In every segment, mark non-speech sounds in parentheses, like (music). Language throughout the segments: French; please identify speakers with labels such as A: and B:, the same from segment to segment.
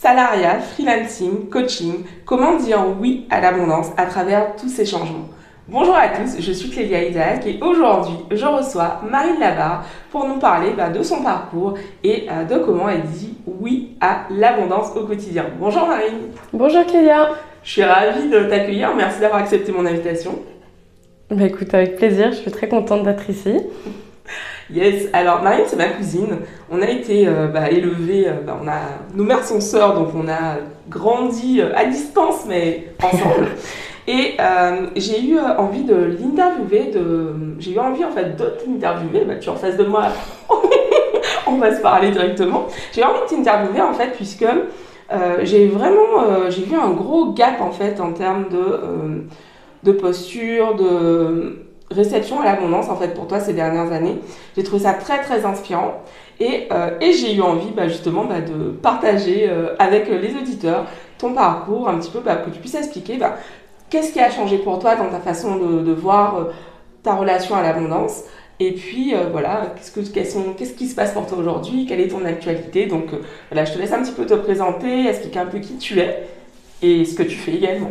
A: salariat, freelancing, coaching, comment dire oui à l'abondance à travers tous ces changements. Bonjour à tous, je suis Clélia Isaac et aujourd'hui je reçois Marine Labarre pour nous parler bah, de son parcours et euh, de comment elle dit oui à l'abondance au quotidien. Bonjour Marine.
B: Bonjour Clélia.
A: Je suis ravie de t'accueillir, merci d'avoir accepté mon invitation.
B: Bah écoute, avec plaisir, je suis très contente d'être ici.
A: Yes, alors Marine c'est ma cousine. On a été euh, bah, élevés, euh, bah, on a nos mères sont sœurs, donc on a grandi euh, à distance mais ensemble. (laughs) Et j'ai eu envie de l'interviewer, de... j'ai eu envie en fait de t'interviewer. Bah, tu es en face de moi, (laughs) on va se parler directement. J'ai eu envie de t'interviewer en fait puisque j'ai vraiment, j'ai vu un gros gap en fait en termes de, de posture, de réception à l'abondance en fait pour toi ces dernières années. J'ai trouvé ça très très inspirant et, euh, et j'ai eu envie bah, justement bah, de partager euh, avec les auditeurs ton parcours, un petit peu bah, que tu puisses expliquer bah, qu'est-ce qui a changé pour toi dans ta façon de, voir euh, ta relation à l'abondance. Et puis voilà, qu'est-ce, que, qu'est-ce qui se passe pour toi aujourd'hui, quelle est ton actualité? Donc voilà, je te laisse un petit peu te présenter, expliquer un peu qui tu es et ce que tu fais également.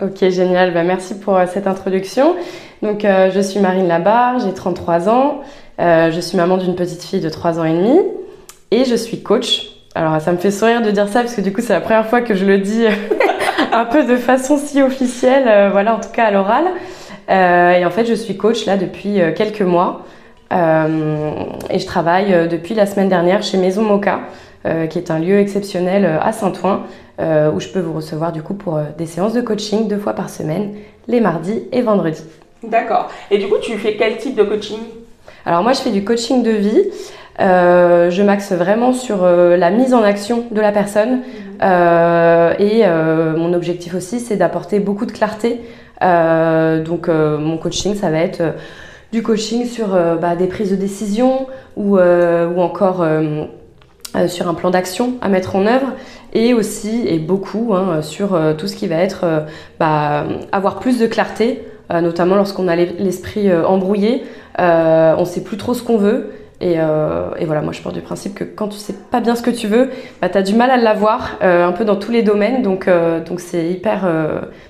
B: Ok, génial. Bah, merci pour cette introduction. Donc, euh, je suis Marine Labarre, j'ai 33 ans. Euh, je suis maman d'une petite fille de 3 ans et demi. Et je suis coach. Alors, ça me fait sourire de dire ça parce que du coup, c'est la première fois que je le dis (laughs) un peu de façon si officielle, euh, voilà, en tout cas à l'oral. et en fait, je suis coach là depuis quelques mois. et je travaille depuis la semaine dernière chez Maison Moka, qui est un lieu exceptionnel à Saint-Ouen, où je peux vous recevoir du coup pour des séances de coaching deux fois par semaine, les mardis et vendredis.
A: D'accord. Et du coup, tu fais quel type de coaching?
B: Alors moi, je fais du coaching de vie. Euh, je m'axe vraiment sur euh, la mise en action de la personne. Mhm. Euh, et mon objectif aussi, c'est d'apporter beaucoup de clarté. donc mon coaching, ça va être du coaching sur bah, des prises de décision ou, ou encore sur un plan d'action à mettre en œuvre et aussi et beaucoup hein, sur tout ce qui va être bah, avoir plus de clarté euh, notamment lorsqu'on a l'esprit euh, embrouillé, euh, on sait plus trop ce qu'on veut. Et, voilà, moi je pars du principe que quand tu sais pas bien ce que tu veux, bah, tu as du mal à l'avoir un peu dans tous les domaines. Donc donc c'est hyper,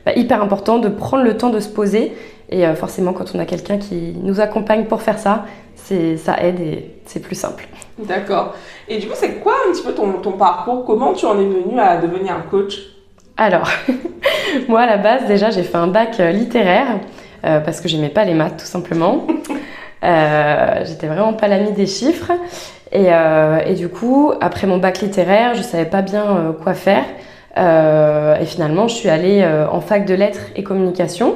B: bah, hyper important de prendre le temps de se poser. Et forcément, quand on a quelqu'un qui nous accompagne pour faire ça, ça aide et c'est plus simple.
A: D'accord. Et du coup, c'est quoi un petit peu ton, ton parcours? Comment tu en es venu à devenir un coach?
B: Alors, (laughs) moi à la base déjà j'ai fait un bac euh, littéraire euh, parce que j'aimais pas les maths tout simplement. (laughs) Euh, j'étais vraiment pas l'amie des chiffres et, et, du coup après mon bac littéraire je savais pas bien quoi faire et finalement je suis allée en fac de lettres et communication.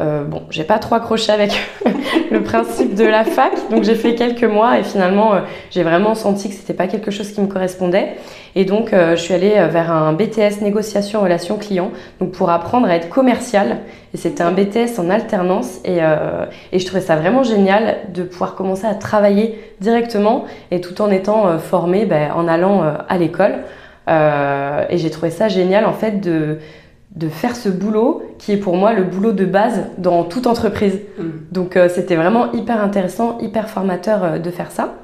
B: Euh, bon, j'ai pas trop accroché avec (laughs) le principe de la fac, donc j'ai fait quelques mois et finalement euh, j'ai vraiment senti que c'était pas quelque chose qui me correspondait. Et donc euh, je suis allée vers un BTS négociation relation client, donc pour apprendre à être commercial. Et c'était un BTS en alternance et, et, je trouvais ça vraiment génial de pouvoir commencer à travailler directement et tout en étant formée ben, en allant à l'école. et j'ai trouvé ça génial en fait de de faire ce boulot qui est pour moi le boulot de base dans toute entreprise. Mm. Donc euh, c'était vraiment hyper intéressant, hyper formateur euh, de faire ça.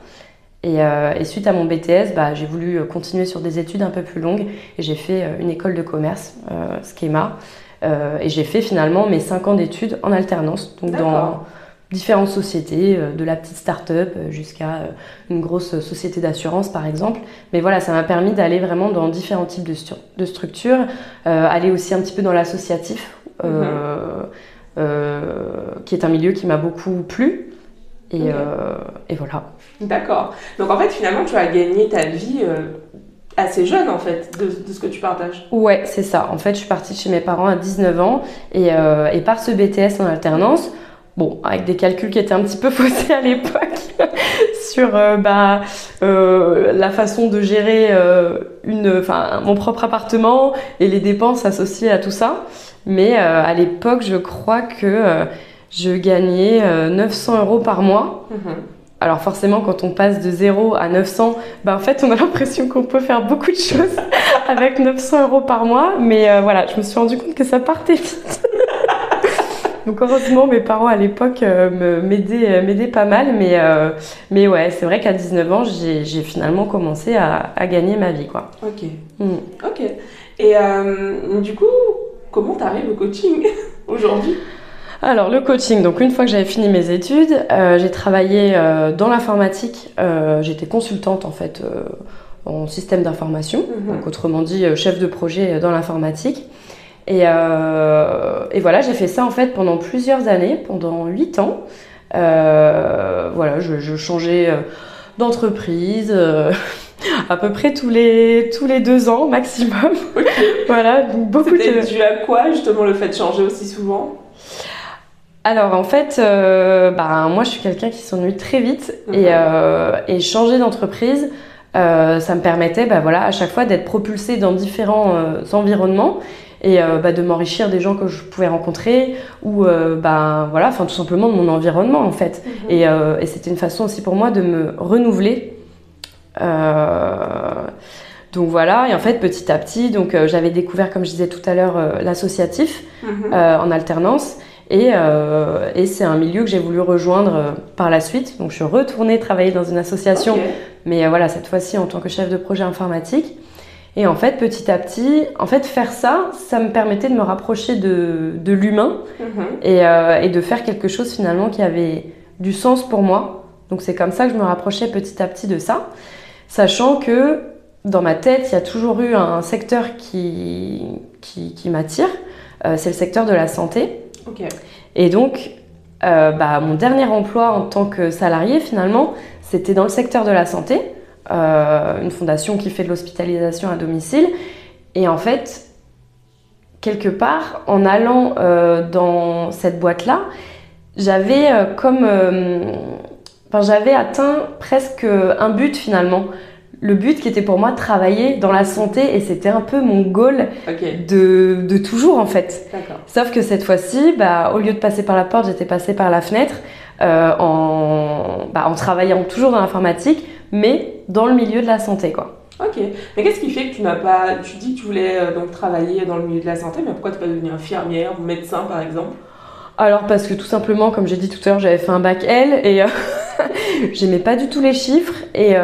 B: Euh, et, suite à mon BTS, bah, j'ai voulu continuer sur des études un peu plus longues et j'ai fait une école de commerce, Schema. et j'ai fait finalement mes 5 ans d'études en alternance, donc dans différentes sociétés, euh, de la petite start-up euh, jusqu'à euh, une grosse société d'assurance par exemple. Mais voilà, ça m'a permis d'aller vraiment dans différents types de, structures, aller aussi un petit peu dans l'associatif, mhm. qui est un milieu qui m'a beaucoup plu. Et, et voilà.
A: D'accord. Donc en fait, finalement, tu as gagné ta vie assez jeune en fait de, de, ce que tu partages.
B: Ouais, c'est ça. En fait, je suis partie chez mes parents à 19 ans et, et par ce BTS en alternance, Bon, avec des calculs qui étaient un petit peu (laughs) faussés à l'époque (laughs) sur euh, bah, euh, la façon de gérer euh, une, mon propre appartement et les dépenses associées à tout ça. Mais à l'époque, je crois que je gagnais 900 euros par mois. Mhm. Alors forcément, quand on passe de 0 à 900, bah, en fait, on a l'impression qu'on peut faire beaucoup de choses (laughs) avec 900 euros par mois. Mais voilà, je me suis rendu compte que ça partait vite. Donc heureusement, mes parents à l'époque euh, m'aidaient, m'aidaient pas mal, mais, mais ouais, c'est vrai qu'à 19 ans, j'ai, finalement commencé à, à, gagner ma vie, quoi.
A: Ok. Mm. Ok. Et du coup, comment t'arrives au coaching (laughs) aujourd'hui?
B: Alors le coaching, donc une fois que j'avais fini mes études, j'ai travaillé dans l'informatique. J'étais consultante en fait en système d'information, mhm. donc autrement dit euh, chef de projet dans l'informatique. Et, euh, et, voilà, j'ai fait ça en fait pendant plusieurs années, pendant huit ans. Euh, voilà, je, changeais d'entreprise (laughs) à peu près tous les, tous les deux ans maximum. (laughs) (laughs)
A: voilà, beaucoup C'était dû à quoi justement le fait de changer aussi souvent?
B: Alors en fait, bah, moi je suis quelqu'un qui s'ennuie très vite et, mhm. et changer d'entreprise, euh, ça me permettait bah, voilà, à chaque fois d'être propulsée dans différents euh, environnements et euh, bah, de m'enrichir des gens que je pouvais rencontrer ou bah, voilà, enfin tout simplement de mon environnement en fait. Mhm. Et, et c'était une façon aussi pour moi de me renouveler. donc voilà, et en fait petit à petit, donc j'avais découvert, comme je disais tout à l'heure, l'associatif mhm. en alternance. Et, et c'est un milieu que j'ai voulu rejoindre par la suite. Donc je suis retournée travailler dans une association mais euh, voilà, cette fois-ci en tant que chef de projet informatique. Et en fait, petit à petit, en fait, faire ça, ça me permettait de me rapprocher de, de l'humain mhm. et, euh, et, de faire quelque chose finalement qui avait du sens pour moi. Donc c'est comme ça que je me rapprochais petit à petit de ça, sachant que dans ma tête, il y a toujours eu un secteur qui, qui, qui m'attire, euh, c'est le secteur de la santé. Et donc, euh, bah, mon dernier emploi en tant que salarié, finalement, c'était dans le secteur de la santé, euh, une fondation qui fait de l'hospitalisation à domicile. Et en fait, quelque part, en allant euh, dans cette boîte-là, j'avais euh, comme. Enfin, j'avais atteint presque un but finalement. Le but qui était pour moi de travailler dans la santé et c'était un peu mon goal de, de, toujours en fait. Sauf que cette fois-ci, bah, au lieu de passer par la porte, j'étais passée par la fenêtre. En, bah, en travaillant toujours dans l'informatique, mais dans le milieu de la santé, quoi.
A: Ok. Mais qu'est-ce qui fait que tu n'as pas. Tu dis que tu voulais euh, donc travailler dans le milieu de la santé, mais pourquoi tu n'es pas devenue infirmière ou médecin par exemple?
B: Alors parce que tout simplement, comme j'ai dit tout à l'heure, j'avais fait un bac L et euh, (laughs) j'aimais pas du tout les chiffres et,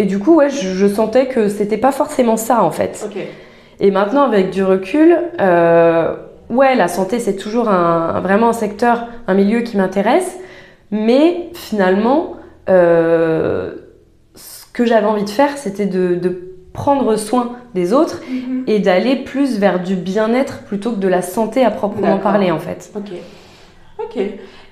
B: et du coup, ouais, je, sentais que c'était pas forcément ça en fait. Ok. Et maintenant, avec du recul, ouais, la santé, c'est toujours un, vraiment un secteur, un milieu qui m'intéresse, mais finalement, euh, ce que j'avais envie de faire, c'était de, prendre soin des autres mhm. et d'aller plus vers du bien-être plutôt que de la santé à proprement parler, en fait.
A: Ok. Ok.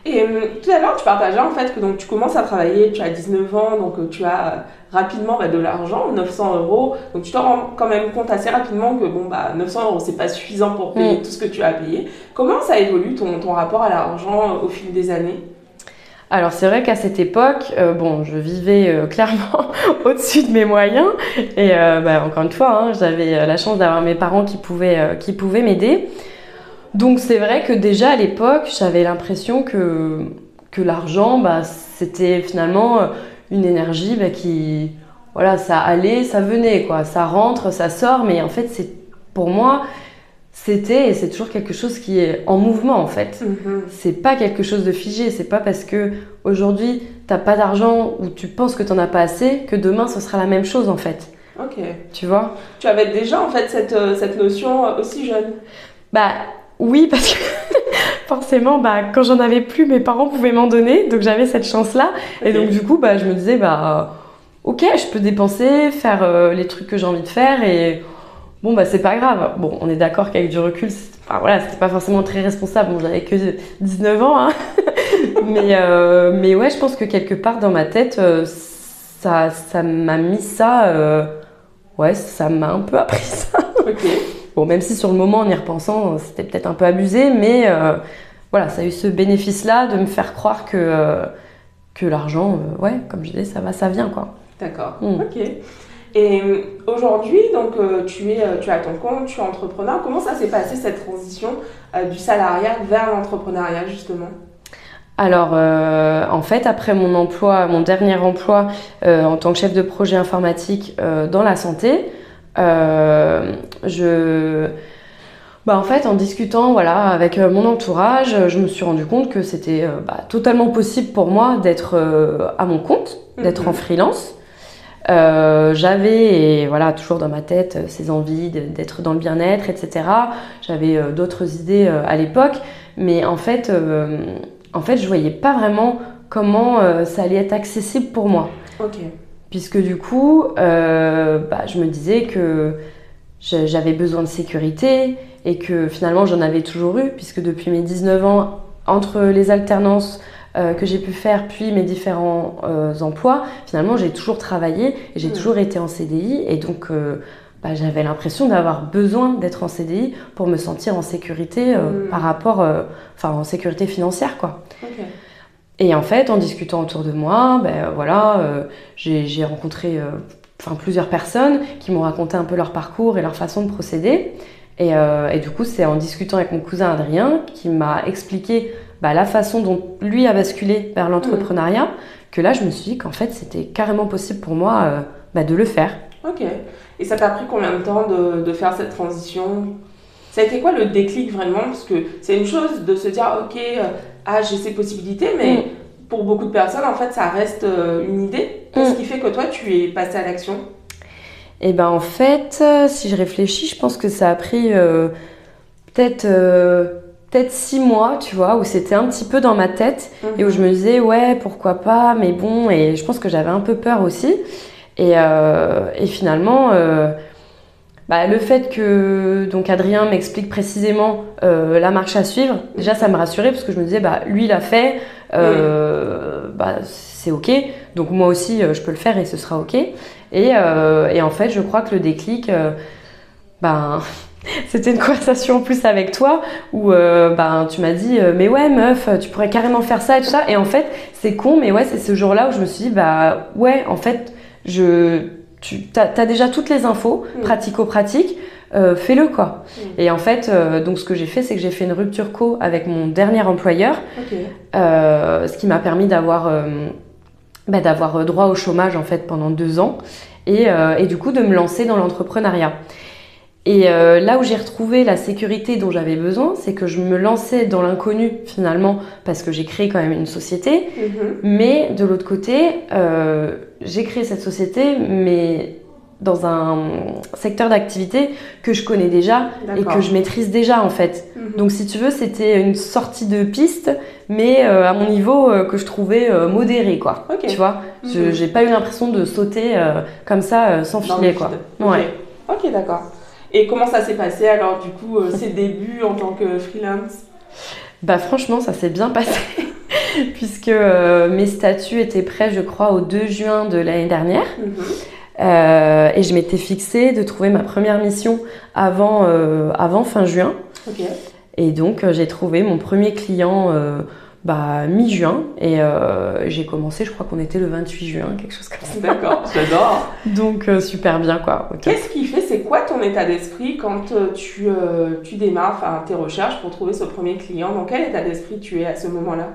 A: Et euh, tout à l'heure, tu partageais en fait que donc, tu commences à travailler, tu as 19 ans, donc euh, tu as euh, rapidement bah, de l'argent, 900 euros. Donc tu te rends quand même compte assez rapidement que bon, bah, 900 euros, c'est pas suffisant pour payer mm. tout ce que tu as payé. Comment ça évolue ton, ton rapport à l'argent au fil des années?
B: Alors c'est vrai qu'à cette époque, bon, je vivais (laughs) clairement au-dessus de mes moyens et bah, encore une fois, hein, j'avais la chance d'avoir mes parents qui pouvaient, m'aider. Donc c'est vrai que déjà à l'époque, j'avais l'impression que, l'argent, bah, c'était finalement euh, une énergie bah, qui, voilà, ça allait, ça venait, quoi. Ça rentre, ça sort, mais en fait, c'est pour moi, c'était et c'est toujours quelque chose qui est en mouvement en fait. Mm-hmm. C'est pas quelque chose de figé. C'est pas parce que aujourd'hui t'as pas d'argent ou tu penses que t'en as pas assez que demain ce sera la même chose en fait.
A: Ok.
B: Tu vois?
A: Tu avais déjà en fait cette, euh, cette notion euh, aussi jeune?
B: Bah oui, parce que (laughs) forcément, bah, quand j'en avais plus, mes parents pouvaient m'en donner, donc j'avais cette chance-là. Et donc du coup, bah, je me disais, bah, ok, je peux dépenser, faire euh, les trucs que j'ai envie de faire, et bon, bah, c'est pas grave. Bon, on est d'accord qu'avec du recul, enfin voilà, c'était pas forcément très responsable. Bon, j'avais que 19 ans, hein. (laughs) mais, euh, mais ouais, je pense que quelque part dans ma tête, euh, ça, ça m'a mis ça, ouais, ça m'a un peu (laughs) appris ça. ok. Bon, même si sur le moment, en y repensant, c'était peut-être un peu abusé, mais euh, voilà, ça a eu ce bénéfice-là de me faire croire que, euh, que l'argent, euh, ouais, comme je disais, ça va, ça vient, quoi.
A: D'accord, hmm. ok. Et aujourd'hui, donc, tu, es, tu as ton compte, tu es entrepreneur. Comment ça s'est passé cette transition du salariat vers l'entrepreneuriat, justement?
B: Alors, en fait, après mon emploi, mon dernier emploi en tant que chef de projet informatique dans la santé, euh, je bah en fait, en discutant voilà, avec euh, mon entourage, je me suis rendu compte que c'était euh, bah, totalement possible pour moi d'être euh, à mon compte, d'être
A: Mhm.
B: en freelance. Euh, J'avais et voilà toujours dans ma tête euh, ces envies d'être dans le bien-être, etc. J'avais euh, d'autres idées euh, à l'époque, mais en fait, en fait, je voyais pas vraiment comment ça allait être accessible pour moi. Puisque du coup, bah, je me disais que j'avais besoin de sécurité et que finalement j'en avais toujours eu, puisque depuis mes 19 ans, entre les alternances euh, que j'ai pu faire, puis mes différents euh, emplois, finalement j'ai toujours travaillé et j'ai
A: Mm.
B: toujours été en CDI, et donc euh, bah, j'avais l'impression d'avoir besoin d'être en CDI pour me sentir en sécurité euh,
A: Mm.
B: par rapport, enfin en sécurité financière quoi. Et en fait, en discutant autour de moi, ben voilà, j'ai rencontré enfin, plusieurs personnes qui m'ont raconté un peu leur parcours et leur façon de procéder. Et, euh, et du coup, c'est en discutant avec mon cousin Adrien qui m'a expliqué bah, la façon dont lui a basculé vers l'entrepreneuriat, que là, je me suis dit qu'en fait, c'était carrément possible pour moi euh, bah, de le faire.
A: Ok. Et ça t'a pris combien de temps de, de faire cette transition? Ça a été quoi le déclic vraiment? Parce que c'est une chose de se dire, ok, euh, ah, j'ai ces possibilités, mais
B: Mm.
A: pour beaucoup de personnes, en fait, ça reste euh, une idée. Qu'est-ce
B: Mm.
A: qui fait que toi, tu es passé à l'action?
B: Et ben en fait, si je réfléchis, je pense que ça a pris euh, peut-être euh, peut-être six mois, tu vois, où c'était un petit peu dans ma tête et où je me disais ouais pourquoi pas, mais bon, et je pense que j'avais un peu peur aussi. Et, euh, et finalement, euh, bah, le fait que donc Adrien m'explique précisément euh, la marche à suivre, déjà ça me rassurait parce que je me disais bah lui l'a fait, bah c'est ok, donc moi aussi je peux le faire et ce sera ok. Et, et en fait, je crois que le déclic, ben, (laughs) c'était une conversation en plus avec toi où euh, ben, tu m'as dit, euh, mais ouais, meuf, tu pourrais carrément faire ça et tout ça. Et en fait, c'est con, mais ouais, c'est ce jour-là où je me suis dit, bah ouais, en fait, je, tu as, déjà toutes les infos,
A: Mm.
B: pratico-pratiques. euh, fais-le quoi.
A: Mm.
B: Et en fait, donc ce que j'ai fait, c'est que j'ai fait une rupture co avec mon dernier employeur, ce qui m'a permis d'avoir bah, d'avoir droit au chômage en fait pendant deux ans et, et du coup de me lancer dans l'entrepreneuriat. Et euh, là où j'ai retrouvé la sécurité dont j'avais besoin, c'est que je me lançais dans l'inconnu finalement parce que j'ai créé quand même une société,
A: Mhm.
B: mais de l'autre côté, euh, j'ai créé cette société mais dans un secteur d'activité que je connais déjà et que je maîtrise déjà en fait.
A: Mhm.
B: Donc si tu veux, c'était une sortie de piste, mais euh, à mon niveau euh, que je trouvais euh, modéré, quoi.
A: Ok.
B: Tu vois, Je-
A: Mhm.
B: j'ai pas eu l'impression de sauter comme ça sans filet,
A: le
B: quoi. Ouais.
A: Ok, d'accord. Et comment ça s'est passé alors, du coup, euh, ces débuts en tant que freelance?
B: Bah franchement, ça s'est bien passé, (laughs) puisque euh, mes statuts étaient prêts, je crois, au 2 juin de l'année dernière.
A: Mhm.
B: Euh, et je m'étais fixée de trouver ma première mission avant, euh, avant fin juin. Et donc, euh, j'ai trouvé mon premier client euh, bah, mi-juin. Et euh, j'ai commencé, je crois qu'on était le 28 juin, quelque chose comme ça.
A: D'accord, j'adore. (laughs)
B: Donc, euh, super bien, quoi.
A: Qu'est-ce qui fait, c'est quoi ton état d'esprit quand euh, tu, tu démarres enfin, tes recherches pour trouver ce premier client? Dans quel état d'esprit tu es à ce moment-là?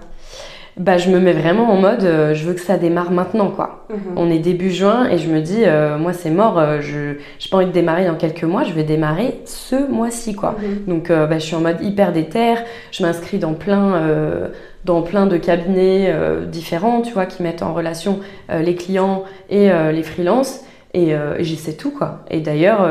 B: Bah, je me mets vraiment en mode, euh, je veux que ça démarre maintenant, quoi.
A: Mhm.
B: On est début juin et je me dis, euh, moi, c'est mort, euh, je j'ai pas envie de démarrer dans quelques mois, je vais démarrer ce mois-ci, quoi.
A: Mhm.
B: Donc bah, je suis en mode hyper déter, je m'inscris dans plein, dans plein de cabinets différents, tu vois, qui mettent en relation les clients et les freelances, et, j'essaie tout, quoi. Et d'ailleurs,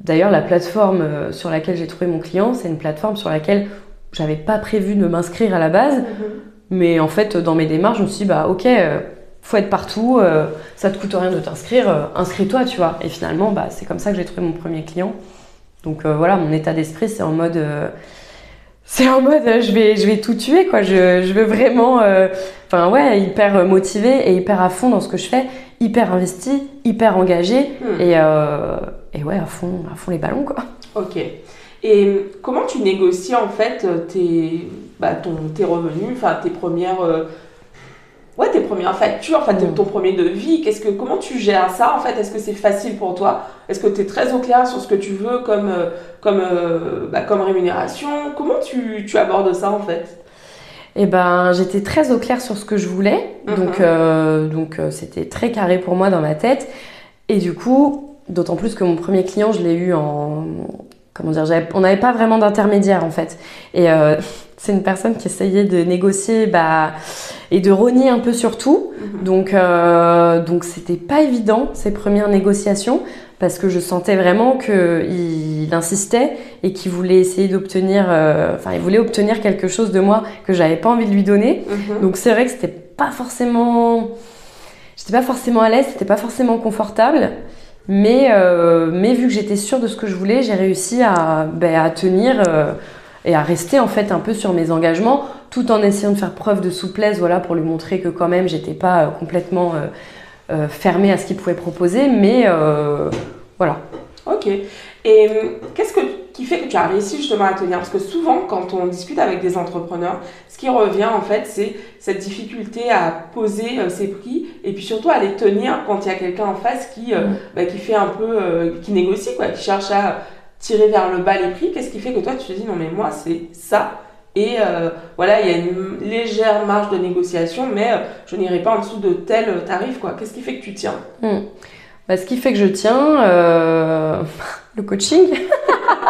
B: d'ailleurs la plateforme sur laquelle j'ai trouvé mon client, c'est une plateforme sur laquelle j'avais pas prévu de m'inscrire à la base,
A: Mhm.
B: Mais en fait, dans mes démarches, je me suis dit, bah ok, euh, faut être partout, euh, ça te coûte rien de t'inscrire, euh, inscris-toi, tu vois. Et finalement, bah, c'est comme ça que j'ai trouvé mon premier client. Donc euh, voilà, mon état d'esprit, c'est en mode. c'est en mode, je vais, je vais tout tuer, quoi. Je, je veux vraiment. Enfin, ouais, hyper motivé et hyper à fond dans ce que je fais, hyper investi, hyper engagé,
A: Hmm.
B: et, et ouais, à fond, à fond les ballons, quoi.
A: Ok. Et comment tu négocies en fait tes, bah, ton, tes revenus, enfin tes premières, euh, ouais, tes premières factures, enfin
B: Mm.
A: ton premier devis Qu'est-ce que, comment tu gères ça en fait? Est-ce que c'est facile pour toi? Est-ce que tu es très au clair sur ce que tu veux comme, euh, comme, euh, bah, comme rémunération? Comment tu, tu abordes ça en fait?
B: Et ben, j'étais très au clair sur ce que je voulais,
A: Mhm.
B: donc euh, donc euh, c'était très carré pour moi dans ma tête. Et du coup, d'autant plus que mon premier client, je l'ai eu en comment dire, on n'avait pas vraiment d'intermédiaire en fait. Et euh, (laughs) c'est une personne qui essayait de négocier bah, et de rogner un peu sur tout. Mhm. Donc, euh, donc c'était pas évident ces premières négociations parce que je sentais vraiment qu'il insistait et qu'il voulait essayer d'obtenir, euh, enfin, il voulait obtenir quelque chose de moi que j'avais pas envie de lui donner. Mhm. Donc c'est vrai que c'était pas forcément, j'étais pas forcément à l'aise, c'était pas forcément confortable. Mais, euh, mais vu que j'étais sûre de ce que je voulais, j'ai réussi à, ben, à tenir euh, et à rester en fait un peu sur mes engagements, tout en essayant de faire preuve de souplesse, voilà, pour lui montrer que quand même j'étais pas euh, complètement fermée à ce qu'il pouvait proposer, mais voilà.
A: Ok. Et qu'est-ce que qui fait que tu as réussi justement à tenir Parce que souvent, quand on discute avec des entrepreneurs, ce qui revient en fait, c'est cette difficulté à poser euh, ses prix et puis surtout à les tenir quand il y a quelqu'un en face qui, euh, bah, qui fait un peu, euh, qui négocie, quoi, qui cherche à tirer vers le bas les prix. Qu'est-ce qui fait que toi, tu te dis non, mais moi, c'est ça et voilà, il y a une légère marge de négociation, mais je n'irai pas en dessous de tel tarif. quoi. Qu'est-ce qui fait que tu tiens?
B: Mm. Bah, Ce qui fait que je tiens, (laughs) le coaching.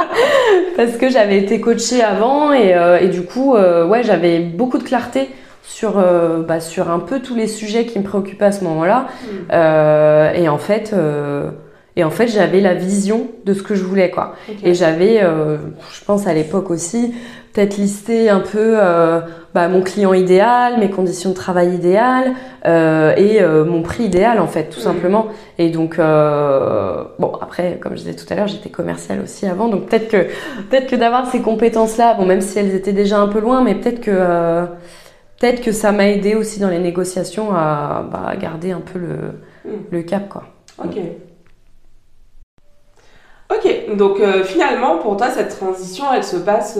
B: (laughs) parce que j'avais été coachée avant et, euh, et du coup, euh, ouais, j'avais beaucoup de clarté sur, euh, bah, sur un peu tous les sujets qui me préoccupaient à ce moment-là. Mm. et en fait, et en fait, j'avais la vision de ce que je voulais, quoi. Et j'avais, je pense à l'époque aussi, peut-être listé un peu bah, mon client idéal, mes conditions de travail idéales et mon prix idéal en fait, tout mm. simplement. Et donc bon après, comme je disais tout à l'heure, j'étais commerciale aussi avant, donc peut-être que peut-être que d'avoir ces compétences-là, bon même si elles étaient déjà un peu loin, mais peut-être que peut-être que ça m'a aidé aussi dans les négociations à bah, garder un peu le, mm. le cap quoi.
A: Ok. Ok, donc finalement pour toi cette transition elle se passe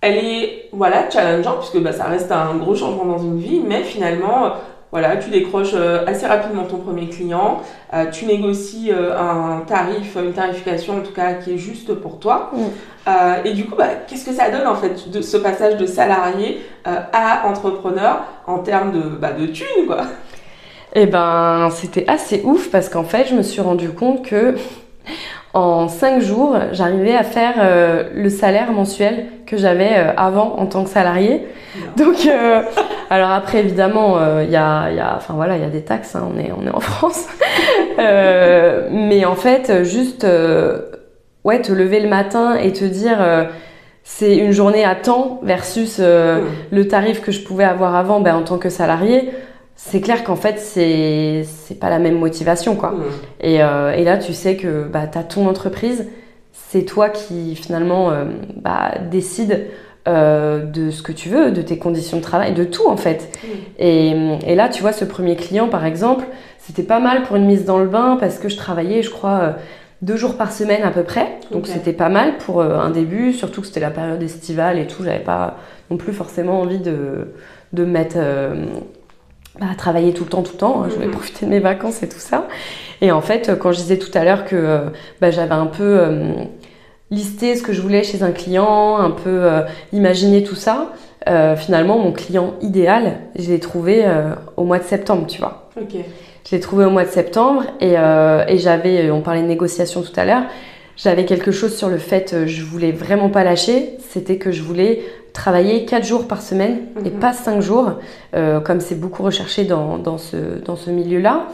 A: elle est voilà challengeante puisque bah, ça reste un gros changement dans une vie, mais finalement voilà, tu décroches euh, assez rapidement ton premier client, euh, tu négocies euh, un tarif, une tarification en tout cas qui est juste pour toi. Mm. et du coup, bah, qu'est-ce que ça donne en fait de ce passage de salarié à entrepreneur en termes de, bah, de thunes quoi?
B: Eh ben, c'était assez ouf parce qu'en fait, je me suis rendu compte que en 5 jours, j'arrivais à faire euh, le salaire mensuel que j'avais euh, avant en tant que salarié. Donc, euh, alors après, évidemment, il y a, y, a, enfin voilà, il y a des taxes, hein, on, est, on est en (laughs) France. mais en fait, juste, ouais, te lever le matin et te dire, c'est une journée à temps versus le tarif que je pouvais avoir avant ben, en tant que salarié c'est clair qu'en fait, c'est, c'est pas la même motivation, quoi. Mmh. Et, euh, et, là, tu sais que bah, tu as ton entreprise, c'est toi qui finalement euh, bah, décide euh, de ce que tu veux, de tes conditions de travail, de tout en fait. Mmh. Et, et, là, tu vois, ce premier client, par exemple, c'était pas mal pour une mise dans le bain parce que je travaillais, je crois, deux jours par semaine à peu près. Donc c'était pas mal pour un début, surtout que c'était la période estivale et tout. J'avais pas non plus forcément envie de, de mettre bah, travailler tout le temps, tout le temps. Je voulais mhm. profiter de mes vacances et tout ça. Et en fait, quand je disais tout à l'heure que euh, bah, j'avais un peu euh, listé ce que je voulais chez un client, un peu euh, imaginé tout ça, finalement, mon client idéal, je l'ai trouvé au mois de septembre, tu vois. Je l'ai trouvé au mois de septembre et, et j'avais, on parlait de négociation tout à l'heure, j'avais quelque chose sur le fait, je voulais vraiment pas lâcher, c'était que je voulais travailler 4 jours par semaine et mhm. pas 5 jours, euh, comme c'est beaucoup recherché dans, dans ce, dans ce milieu-là.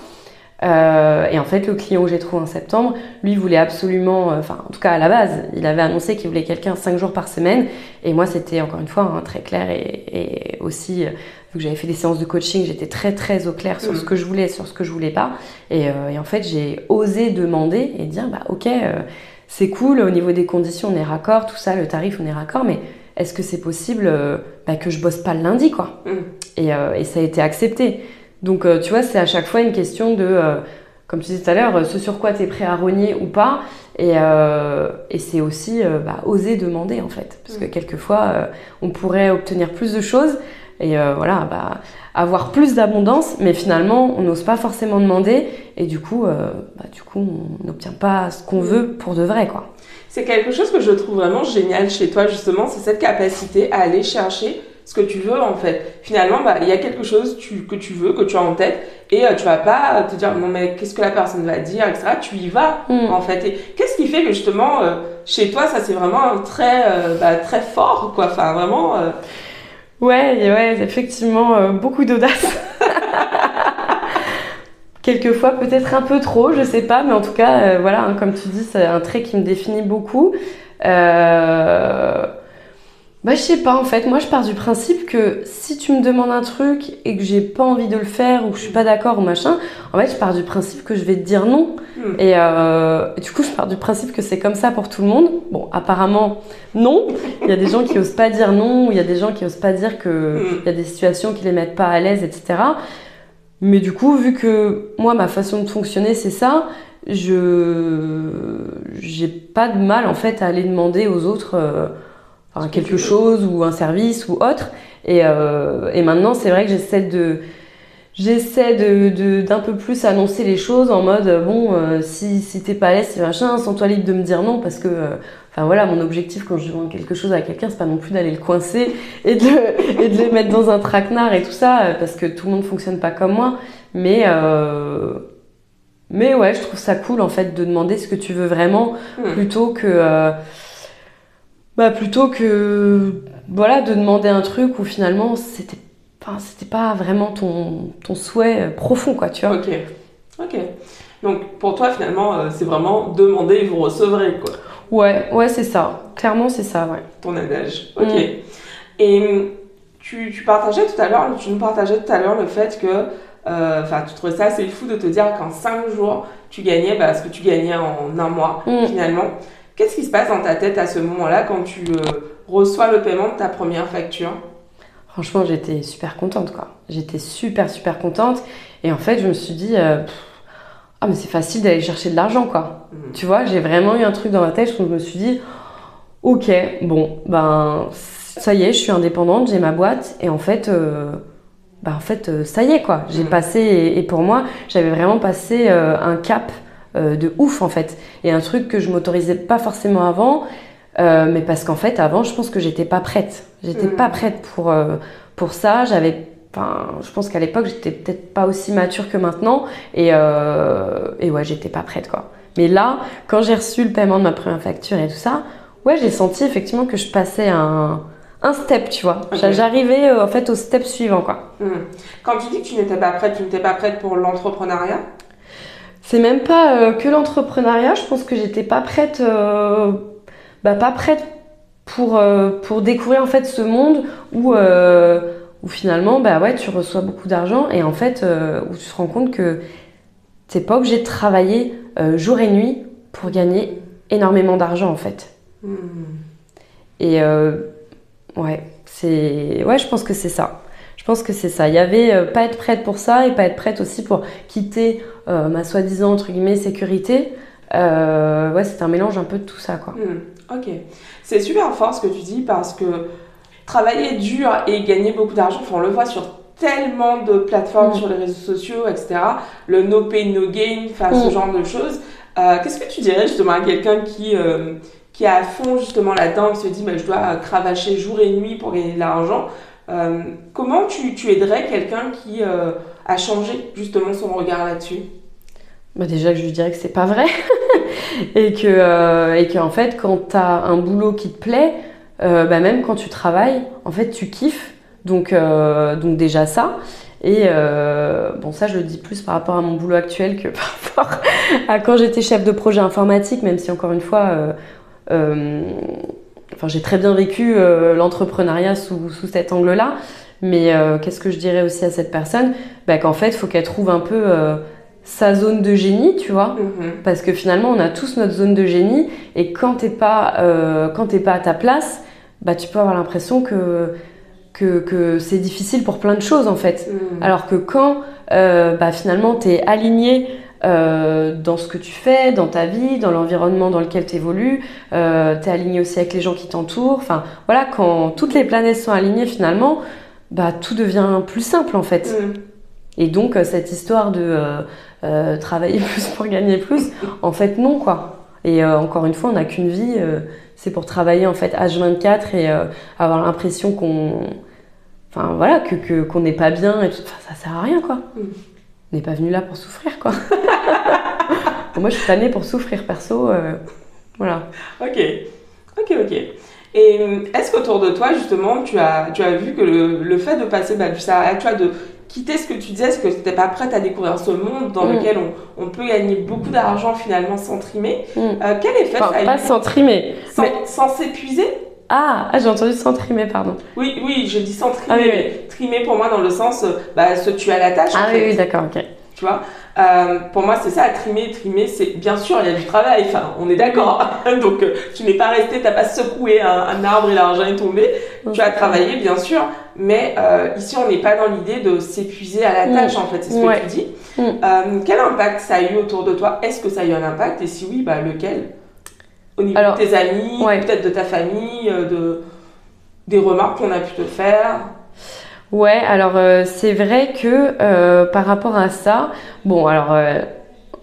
B: Euh, et en fait, le client que j'ai trouvé en septembre, lui voulait absolument, euh, enfin en tout cas à la base, il avait annoncé qu'il voulait quelqu'un 5 jours par semaine. Et moi, c'était encore une fois hein, très clair et, et aussi, vu que j'avais fait des séances de coaching, j'étais très très au clair sur ce mhm. que je voulais, sur ce que je voulais pas. Et, et en fait, j'ai osé demander et dire, bah ok, c'est cool, au niveau des conditions, on est raccord, tout ça, le tarif, on est raccord, mais est-ce que c'est possible euh, bah, que je bosse pas le lundi quoi mm. euh, et, ça a été accepté. Donc euh, tu vois, c'est à chaque fois une question de, comme tu disais tout à l'heure, ce sur quoi tu es prêt à rogner ou pas. Et, c'est aussi bah, oser demander en fait. Parce que mm. quelquefois, on pourrait obtenir plus de choses et voilà, bah, avoir plus d'abondance, mais finalement, on n'ose pas forcément demander. Et du coup, du coup on n'obtient pas ce qu'on mm. veut pour de vrai quoi
A: c'est quelque chose que je trouve vraiment génial chez toi, justement, c'est cette capacité à aller chercher ce que tu veux en fait. Finalement, bah, il y a quelque chose que tu veux, que tu as en tête, et tu vas pas te dire non mais qu'est-ce que la personne va dire, etc. Tu y vas mm. en fait. Et qu'est-ce qui fait que justement chez toi ça c'est vraiment très bah, très fort quoi. Enfin vraiment.
B: Ouais, ouais, effectivement beaucoup d'audace. (laughs) Quelquefois peut-être un peu trop, je sais pas, mais en tout cas, voilà, hein, comme tu dis, c'est un trait qui me définit beaucoup. Euh, bah, je sais pas en fait. Moi, je pars du principe que si tu me demandes un truc et que j'ai pas envie de le faire ou que je suis pas d'accord ou machin, en fait, je pars du principe que je vais te dire non. Hmm. Et, euh, du coup, je pars du principe que c'est comme ça pour tout le monde. Bon, apparemment, non. Il y a des gens qui osent pas dire non, ou il y a des gens qui osent pas dire que hmm. il y a des situations qui les mettent pas à l'aise, etc. Mais du coup, vu que moi, ma façon de fonctionner, c'est ça, je j'ai pas de mal en fait à aller demander aux autres euh, quelque chose ou un service ou autre. Et, euh, et maintenant, c'est vrai que j'essaie de j'essaie de, d'un peu plus annoncer les choses en mode bon euh, si, si t'es pas à l'aise c'est machin sens-toi libre de me dire non parce que enfin voilà mon objectif quand je demande quelque chose à quelqu'un c'est pas non plus d'aller le coincer et de, et de le mettre dans un traquenard et tout ça parce que tout le monde fonctionne pas comme moi mais mais ouais, je trouve ça cool en fait de demander ce que tu veux vraiment hmm. plutôt que euh, bah plutôt que voilà de demander un truc où finalement c'était enfin, c'était pas vraiment ton, ton souhait profond quoi, tu vois.
A: OK. OK. Donc pour toi finalement euh, c'est vraiment demander et vous recevrez quoi.
B: Ouais, ouais, c'est ça. Clairement, c'est ça, ouais.
A: Ton adage. OK. Hmm. Et tu, tu partageais tout à l'heure, tu nous partageais tout à l'heure le fait que euh, enfin, tu trouvais ça assez fou de te dire qu'en 5 jours, tu gagnais bah, ce que tu gagnais en un mois, mm. finalement. Qu'est-ce qui se passe dans ta tête à ce moment-là quand tu euh, reçois le paiement de ta première facture?
B: Franchement, j'étais super contente, quoi. J'étais super, super contente. Et en fait, je me suis dit, euh, ah, mais c'est facile d'aller chercher de l'argent, quoi. Mm. Tu vois, j'ai vraiment eu un truc dans ma tête, je me suis dit, ok, bon, ben, ça y est, je suis indépendante, j'ai ma boîte. Et en fait, bah en fait euh, ça y est quoi j'ai mm. passé et, pour moi j'avais vraiment passé euh, un cap euh, de ouf en fait et un truc que je m'autorisais pas forcément avant mais parce qu'en fait avant je pense que j'étais pas prête j'étais mm. pas prête pour pour ça j'avais Enfin, je pense qu'à l'époque, j'étais peut-être pas aussi mature que maintenant. Et, et ouais, j'étais pas prête, quoi. Mais là, quand j'ai reçu le paiement de ma première facture et tout ça, ouais, j'ai senti effectivement que je passais un, un step, tu vois. J'arrivais euh, en fait au step suivant, quoi.
A: Hmm. Quand tu dis que tu n'étais pas prête, tu n'étais pas prête pour l'entrepreneuriat?
B: C'est même pas euh, que l'entrepreneuriat. Je pense que j'étais pas prête, euh, bah, pas prête pour pour découvrir en fait ce monde où où finalement bah ouais tu reçois beaucoup d'argent et en fait où tu te rends compte que t'es pas obligé de travailler jour et nuit pour gagner énormément d'argent en fait. Hmm. Et Ouais, c'est ouais, je pense que c'est ça. Je pense que c'est ça. Il y avait euh, pas être prête pour ça et pas être prête aussi pour quitter euh, ma soi-disant entre guillemets sécurité. Euh, ouais, c'est un mélange un peu de tout ça, quoi.
A: Hmm, ok, c'est super fort ce que tu dis parce que travailler dur et gagner beaucoup d'argent, on le voit sur tellement de plateformes hmm. sur les réseaux sociaux, etc. Le no pain, no gain, enfin ce hmm. genre de choses. Qu'est-ce que tu dirais justement à quelqu'un qui qui est à fond justement là-dedans, qui se dit bah, je dois cravacher jour et nuit pour gagner de l'argent? Euh, comment tu, tu aiderais quelqu'un qui euh, a changé justement son regard là-dessus?
B: Bah déjà, je lui dirais que c'est pas vrai. (laughs) et que euh, et qu'en fait, quand tu as un boulot qui te plaît, bah même quand tu travailles, en fait, tu kiffes. Donc, donc déjà ça. Et bon, ça, je le dis plus par rapport à mon boulot actuel que (laughs) par rapport à quand j'étais chef de projet informatique, même si encore une fois, euh, enfin, j'ai très bien vécu euh, l'entrepreneuriat sous, sous, cet angle-là. Mais euh, qu'est-ce que je dirais aussi à cette personne? Bah, Qu'en fait, il faut qu'elle trouve un peu sa zone de génie, tu vois, mm-hmm. parce que finalement on a tous notre zone de génie et quand t'es pas quand t'es pas à ta place, bah tu peux avoir l'impression que que, que c'est difficile pour plein de choses en fait, mm. alors que quand bah, finalement t'es aligné euh, dans ce que tu fais, dans ta vie, dans l'environnement dans lequel tu évolues. Euh, tu es aligné aussi avec les gens qui t'entourent. Enfin, voilà, quand toutes les planètes sont alignées finalement, bah, tout devient plus simple en fait. Mm. Et donc, euh, cette histoire de euh, travailler (laughs) plus pour gagner plus, en fait, non, quoi. Et encore une fois, on n'a qu'une vie, c'est pour travailler en fait H24 et avoir l'impression qu'on enfin voilà, que qu'on n'est pas bien et tout, enfin, ça sert à rien quoi.
A: Mm.
B: On n'est pas venu là pour souffrir quoi. (laughs) moi je suis pas née pour souffrir perso, euh, voilà.
A: Ok, ok, ok. Et euh, est-ce qu'autour de toi, justement, tu as, tu as vu que le, le fait de passer bah, du salariat, tu vois, de quitter ce que tu disais, est-ce que tu n'étais pas prête à découvrir ce monde dans
B: Mm.
A: lequel on, on peut gagner beaucoup d'argent finalement sans trimer
B: Mm.
A: Euh, Quel effet
B: Enfin,
A: ça a
B: pas sans trimer.
A: sans,
B: mais-
A: sans s'épuiser?
B: Ah, ah, j'ai entendu sans trimer, pardon.
A: Oui, oui, je dis sans trimer.
B: Ah oui, oui.
A: mais Trimer pour moi dans le sens, euh, bah, se tuer à la tâche.
B: Ah
A: en
B: oui,
A: fait.
B: oui, d'accord, ok.
A: Tu vois? Euh, Pour moi, c'est ça, trimer, trimer, c'est bien sûr, il y a du travail, enfin, on est d'accord. Donc, euh, tu n'es pas resté, t'as pas secoué un, un arbre et l'argent est tombé. Tu as travaillé, bien sûr, mais euh, ici, on n'est pas dans l'idée de s'épuiser à la
B: Mm.
A: tâche, en fait, c'est ce
B: Ouais.
A: que tu dis.
B: Mm.
A: Euh, quel impact ça a eu autour de toi? Est-ce que ça a eu un impact? Et si oui, bah, lequel? Au niveau
B: Alors,
A: de tes amis,
B: ouais.
A: peut-être de ta famille, euh, de, des remarques qu'on a pu te faire?
B: Ouais, alors euh, c'est vrai que euh, par rapport à ça, bon, alors euh,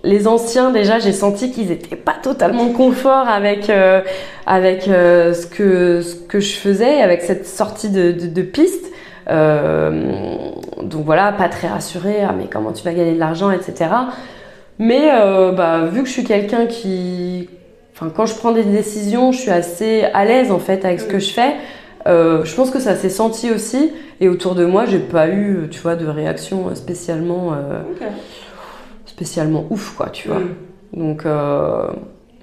B: les anciens déjà, j'ai senti qu'ils étaient pas totalement confort avec euh, avec euh, ce que ce que je faisais, avec cette sortie de, de, de piste. Euh, donc voilà, pas très rassuré. Ah mais comment tu vas gagner de l'argent, etc. Mais bah, vu que je suis quelqu'un qui, enfin quand je prends des décisions, je suis assez à l'aise en fait avec ce que je fais. Je pense que ça s'est senti aussi. Et autour de moi, j'ai pas eu, tu vois, de réaction spécialement. Spécialement ouf, quoi, tu vois.
A: Mm.
B: Donc, euh,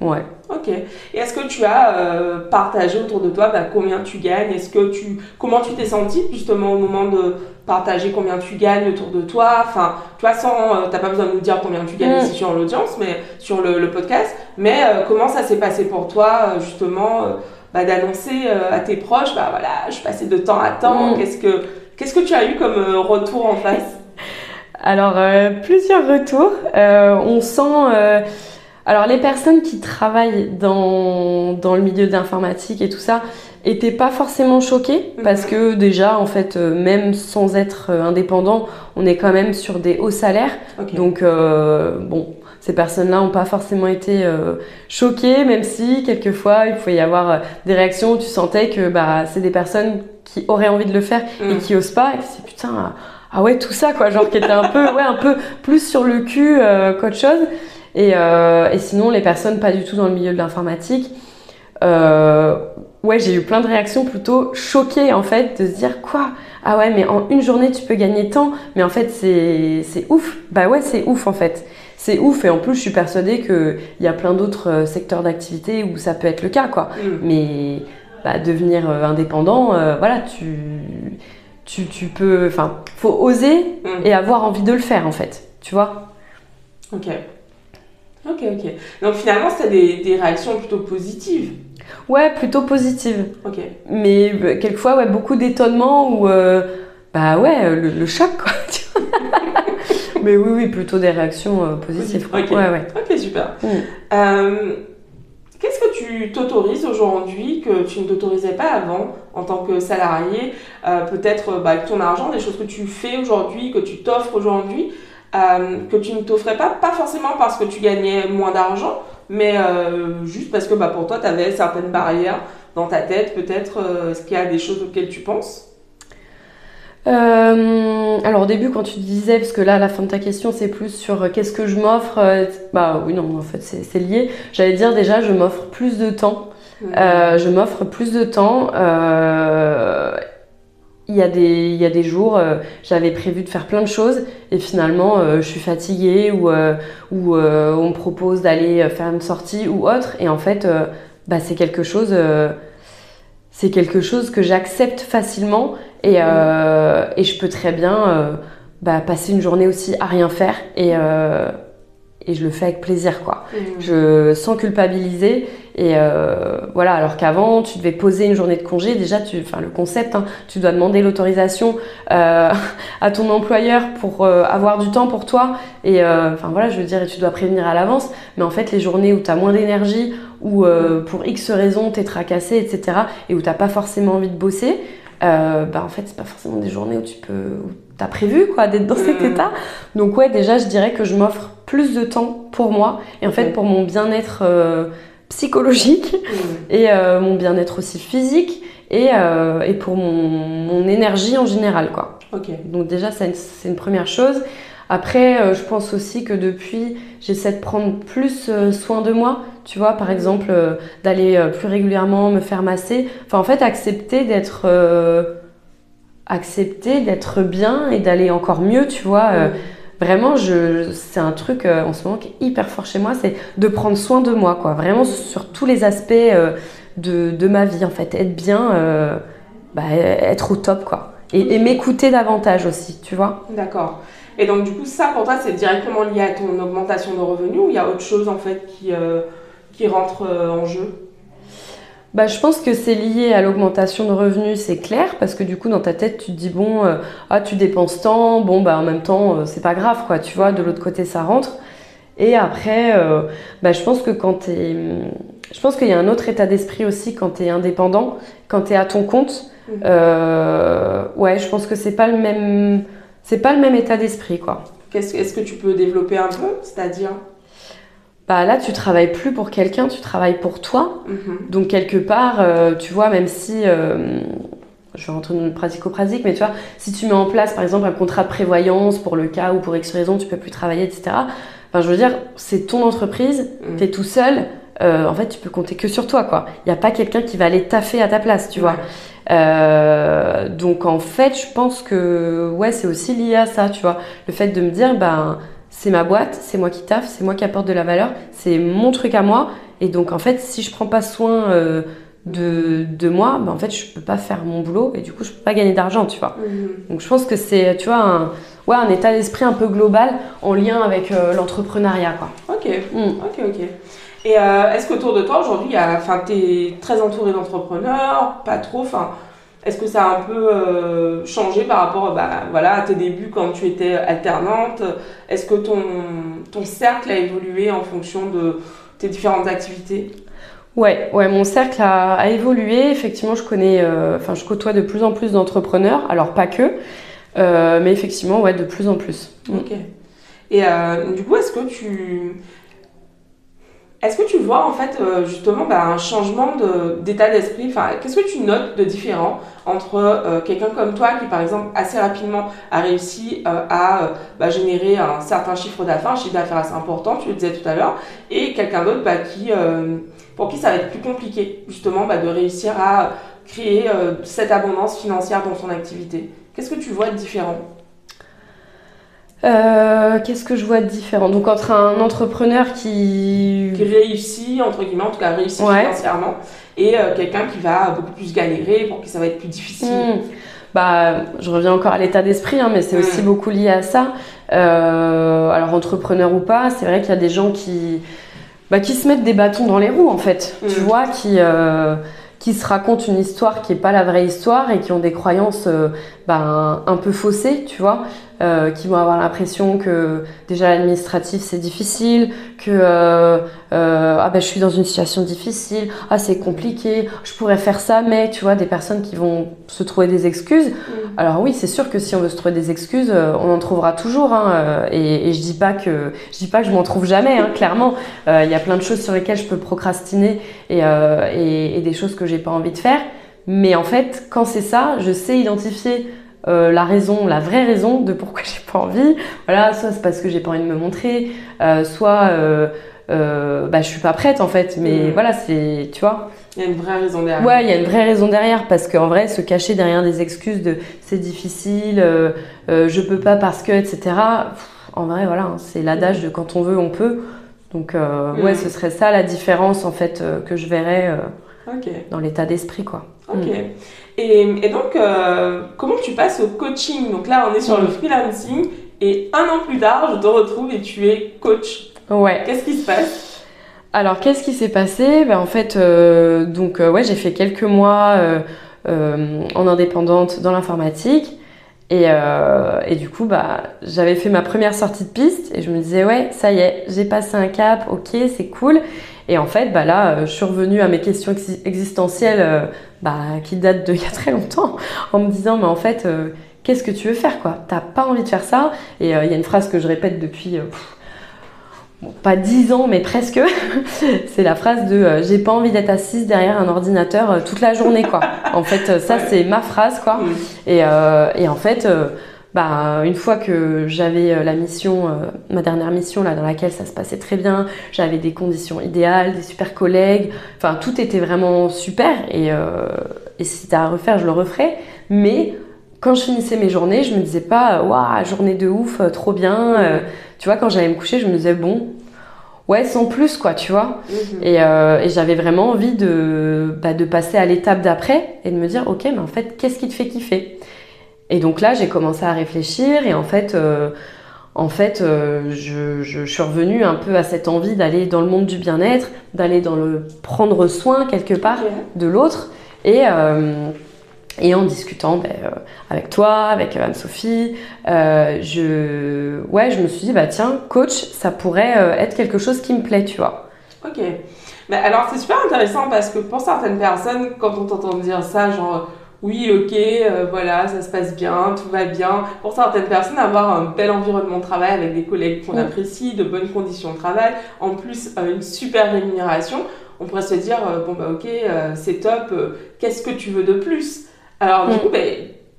B: ouais.
A: Ok. Et est-ce que tu as euh, partagé autour de toi bah, combien tu gagnes? Est-ce que tu comment tu t'es senti justement au moment de partager combien tu gagnes autour de toi? Enfin, tu vois, sans euh, t'as pas besoin de nous dire combien tu gagnes
B: Mm.
A: ici sur l'audience, mais sur le, le podcast. Mais euh, comment ça s'est passé pour toi justement bah, d'annoncer à tes proches Bah voilà, je passais de temps à temps.
B: Mm.
A: Qu'est-ce que qu'est-ce que tu as eu comme retour en face?
B: Alors, euh, plusieurs retours. Euh, on sent. euh, alors, les personnes qui travaillent dans, dans le milieu de l'informatique et tout ça étaient pas forcément choquées
A: Mhm.
B: parce que déjà, en fait, euh, même sans être euh, indépendant, on est quand même sur des hauts salaires.
A: Ok.
B: Donc, euh, bon, ces personnes-là n'ont pas forcément été euh, choquées, même si quelquefois il pouvait y avoir euh, des réactions où tu sentais que bah, c'est des personnes qui auraient envie de le faire et
A: Mm.
B: qui osent pas, et qui se disent putain, ah, ouais, tout ça, quoi, genre qui était un peu, ouais, un peu plus sur le cul euh, qu'autre chose. Et, euh, et sinon, les personnes pas du tout dans le milieu de l'informatique, euh, ouais, j'ai eu plein de réactions plutôt choquées en fait, de se dire quoi? Ah ouais, mais en une journée tu peux gagner tant, mais en fait c'est c'est ouf. Bah ouais, c'est ouf en fait. C'est ouf et en plus je suis persuadée qu'il y a plein d'autres secteurs d'activité où ça peut être le cas quoi.
A: Mm.
B: Mais bah, devenir indépendant, voilà, tu, tu, tu peux. Enfin, faut oser
A: Mm.
B: et avoir envie de le faire en fait. Tu vois?
A: Ok. Ok, ok. Donc finalement, c'était des, des réactions plutôt positives.
B: Ouais, plutôt positive.
A: Ok.
B: Mais euh, quelquefois, ouais, beaucoup d'étonnement ou. euh, bah ouais, euh, le, le choc quoi. (laughs) Mais oui, oui, plutôt des réactions euh, positives. quoi.
A: Ok.
B: Ouais, ouais.
A: Ok, super.
B: Mm.
A: Euh, Qu'est-ce que tu t'autorises aujourd'hui que tu ne t'autorisais pas avant en tant que salarié Euh, Peut-être bah, avec ton argent, des choses que tu fais aujourd'hui, que tu t'offres aujourd'hui, euh, que tu ne t'offrais pas, pas forcément parce que tu gagnais moins d'argent, mais euh, juste parce que bah, pour toi, tu avais certaines barrières dans ta tête. Peut-être, est-ce qu'il y a des choses auxquelles tu penses?
B: Euh, alors au début quand tu disais, parce que là à la fin de ta question c'est plus sur euh, qu'est-ce que je m'offre, euh, bah oui non en fait c'est lié. J'allais dire déjà je m'offre plus de temps. Je m'offre plus de temps. Il y, a des, il y a des jours, j'avais prévu de faire plein de choses et finalement je suis fatiguée ou, ou on me propose d'aller faire une sortie ou autre et en fait bah, c'est quelque chose c'est quelque chose que j'accepte facilement et, euh, et je peux très bien euh, bah, passer une journée aussi à rien faire et, euh, et je le fais avec plaisir quoi
A: Mm.
B: je sans culpabiliser et euh, voilà alors qu'avant tu devais poser une journée de congé déjà tu enfin le concept hein, tu dois demander l'autorisation euh, (laughs) à ton employeur pour euh, avoir du temps pour toi. Et euh, enfin voilà je veux dire et tu dois prévenir à l'avance. Mais en fait les journées où tu as moins d'énergie ou euh, pour X raisons t'es tracassé etc et où t'as pas forcément envie de bosser euh, bah en fait c'est pas forcément des journées où tu peux où t'as prévu quoi d'être dans cet
A: Mhm.
B: état. Donc ouais déjà je dirais que je m'offre plus de temps pour moi. Et en fait pour mon bien-être euh, psychologique
A: Mm.
B: et euh, mon bien-être aussi physique et, euh, et pour mon, mon énergie en général, quoi.
A: Ok.
B: Donc déjà, c'est une, une première chose. Après, euh, je pense aussi que depuis, j'essaie de prendre plus soin de moi. Tu vois, par exemple, d'aller plus régulièrement me faire masser. Enfin, en fait, accepter d'être accepter d'être bien et d'aller encore mieux. Tu vois, Euh, vraiment, je, c'est un truc euh, en ce moment qui est hyper fort chez moi, c'est de prendre soin de moi, quoi. Vraiment sur tous les aspects euh, de, de ma vie, en fait, être bien, euh, bah, être au top, quoi. Et, et m'écouter davantage aussi, tu vois.
A: D'accord. Et donc, du coup, ça pour toi, c'est directement lié à ton augmentation de revenus ou il y a autre chose en fait qui, qui rentre en jeu?
B: Bah, je pense que c'est lié à l'augmentation de revenus, c'est clair, parce que du coup, dans ta tête, tu te dis, bon, euh, ah, tu dépenses tant, bon, bah, en même temps, euh, c'est pas grave, quoi, tu vois, de l'autre côté, ça rentre. Et après, euh, bah, je pense que quand t'es. Je pense qu'il y a un autre état d'esprit aussi quand t'es indépendant, quand t'es à ton compte.
A: Mhm.
B: Euh, ouais, je pense que c'est pas le même. C'est pas le même état d'esprit, quoi.
A: Est-ce que tu peux développer un peu? C'est-à-dire?
B: Bah là, tu travailles plus pour quelqu'un, tu travailles pour toi.
A: Mhm.
B: Donc quelque part, euh, tu vois, même si euh, je vais rentrer dans le pratico-pratique, mais tu vois, si tu mets en place par exemple un contrat de prévoyance pour le cas où pour X raison tu peux plus travailler, etc. Enfin, je veux dire, c'est ton entreprise,
A: Mhm.
B: t'es tout seul. euh, en fait, tu peux compter que sur toi, quoi. Il n'y a pas quelqu'un qui va aller taffer à ta place, tu vois.
A: Ouais.
B: Donc en fait, je pense que ouais, c'est aussi lié à ça, tu vois. Le fait de me dire, ben, c'est ma boîte, c'est moi qui taffe, c'est moi qui apporte de la valeur, c'est mon truc à moi. Et donc en fait, si je prends pas soin euh, de, de moi, ben, en fait, je peux pas faire mon boulot et du coup, je peux pas gagner d'argent, tu vois.
A: Mhm.
B: Donc je pense que c'est, tu vois, un, ouais, un état d'esprit un peu global en lien avec euh, l'entrepreneuriat, quoi.
A: Ok,
B: Mm.
A: ok, ok. Et euh, est-ce qu'autour de toi aujourd'hui, tu es très entouré d'entrepreneurs, pas trop, enfin, est-ce que ça a un peu euh, changé par rapport bah, voilà, à tes débuts quand tu étais alternante? Est-ce que ton, ton cercle a évolué en fonction de tes différentes activités?
B: Ouais, ouais, mon cercle a, a évolué. Effectivement, je connais, euh, enfin, je côtoie de plus en plus d'entrepreneurs. Alors pas que, euh, mais effectivement, ouais, de plus en plus. Mm.
A: Ok. Et du coup, est-ce que tu... Est-ce que tu vois en fait euh, justement bah, un changement d'état d'esprit Enfin, qu'est-ce que tu notes de différent entre euh, quelqu'un comme toi qui, par exemple, assez rapidement a réussi euh, à bah, générer un certain chiffre d'affaires, un chiffre d'affaires assez important, tu le disais tout à l'heure, et quelqu'un d'autre bah, qui, pour qui ça va être plus compliqué justement de réussir à créer cette abondance financière dans son activité? Qu'est-ce que tu vois de différent?
B: Euh, Qu'est-ce que je vois de différent? Donc entre un entrepreneur qui,
A: qui réussit, entre guillemets, en tout cas réussit
B: Ouais.
A: financièrement, et euh, quelqu'un qui va beaucoup plus galérer, pour qui ça va être plus difficile.
B: Hmm. Bah, je reviens encore à l'état d'esprit, hein, mais c'est aussi
A: Mm.
B: beaucoup lié à ça. Euh, alors entrepreneur ou pas, c'est vrai qu'il y a des gens qui, bah, qui se mettent des bâtons dans les roues en fait. Tu
A: Mm.
B: vois, qui qui se racontent une histoire qui est pas la vraie histoire et qui ont des croyances euh, bah, un peu faussées, tu vois, euh, qui vont avoir l'impression que déjà l'administratif c'est difficile, que euh, euh, ah ben je suis dans une situation difficile, ah c'est compliqué, je pourrais faire ça, mais tu vois des personnes qui vont se trouver des excuses.
A: Mm.
B: Alors oui, c'est sûr que si on veut se trouver des excuses, on en trouvera toujours. Hein, et, et je dis pas que je dis pas que je m'en trouve jamais. Hein, clairement, il y a plein de choses sur lesquelles je peux procrastiner et, et, et des choses que j'ai pas envie de faire. Mais en fait, quand c'est ça, je sais identifier euh, la raison, la vraie raison de pourquoi (laughs) j'ai pas envie. Voilà, soit c'est parce que j'ai pas envie de me montrer, euh, soit euh, bah je suis pas prête en fait. Mais
A: Mhm.
B: voilà, c'est tu vois.
A: Il y a une vraie raison derrière.
B: Ouais, il y a une vraie raison derrière parce qu'en vrai, se cacher derrière des excuses de c'est difficile, je peux pas parce que, etc. pff, En vrai, voilà, hein, c'est l'adage de quand on veut, on peut. Donc,
A: Mm.
B: ouais, ce serait ça la différence en fait que je verrais dans l'état d'esprit, quoi.
A: ok.
B: Mm.
A: Et, et donc, euh, comment tu passes au coaching? Donc là, on est sur le freelancing, et un an plus tard, je te retrouve et tu es coach.
B: Ouais.
A: Qu'est-ce qui se passe?
B: Alors, qu'est-ce qui s'est passé? Ben, En fait, euh, donc, euh, ouais, j'ai fait quelques mois euh, en indépendante dans l'informatique. Et, et du coup, bah, j'avais fait ma première sortie de piste et je me disais, ouais, ça y est, j'ai passé un cap, ok, c'est cool. Et en fait, bah, là, euh, je suis revenue à mes questions exi- existentielles euh, bah, qui datent d'il (laughs) y a très longtemps en me disant, mais en fait, euh, qu'est-ce que tu veux faire quoi? T'as pas envie de faire ça? Et euh, il y a une phrase que je répète depuis. euh, pas 10 ans, mais presque. (laughs) c'est la phrase de euh, j'ai pas envie d'être assise derrière un ordinateur euh, toute la journée, quoi. en fait, ça, c'est ma phrase, quoi.
A: Mm.
B: Et, euh, et, en fait, bah, une fois que j'avais la mission, ma dernière mission, là, dans laquelle ça se passait très bien, j'avais des conditions idéales, des super collègues, enfin, tout était vraiment super. Et, et si c'était à refaire, je le referais. Mais quand je finissais mes journées, je me disais pas, waouh, journée de ouf, trop bien. Tu vois, quand j'allais me coucher, je me disais, bon, ouais, sans plus, quoi, tu vois.
A: Mhm.
B: Et, euh, et j'avais vraiment envie de, bah, de passer à l'étape d'après et de me dire, ok, mais en fait, qu'est-ce qui te fait kiffer? Et donc là, j'ai commencé à réfléchir et en fait, euh, en fait euh, je, je, suis revenue un peu à cette envie d'aller dans le monde du bien-être, d'aller dans le prendre soin quelque part de l'autre. Et, euh, et en discutant ben, avec toi, avec Anne-Sophie, je, ouais, je me suis dit, bah tiens, coach, ça pourrait être quelque chose qui me plaît, tu vois.
A: Ok. Mais alors, c'est super intéressant parce que pour certaines personnes, quand on t'entend dire ça, genre, oui, ok, euh, voilà, ça se passe bien, tout va bien. Pour certaines personnes, avoir un bel environnement de travail avec des collègues qu'on apprécie, de bonnes conditions de travail, en plus euh, une super rémunération, on pourrait se dire, euh, bon, bah ok, c'est top, qu'est-ce que tu veux de plus? Alors, du coup, ben,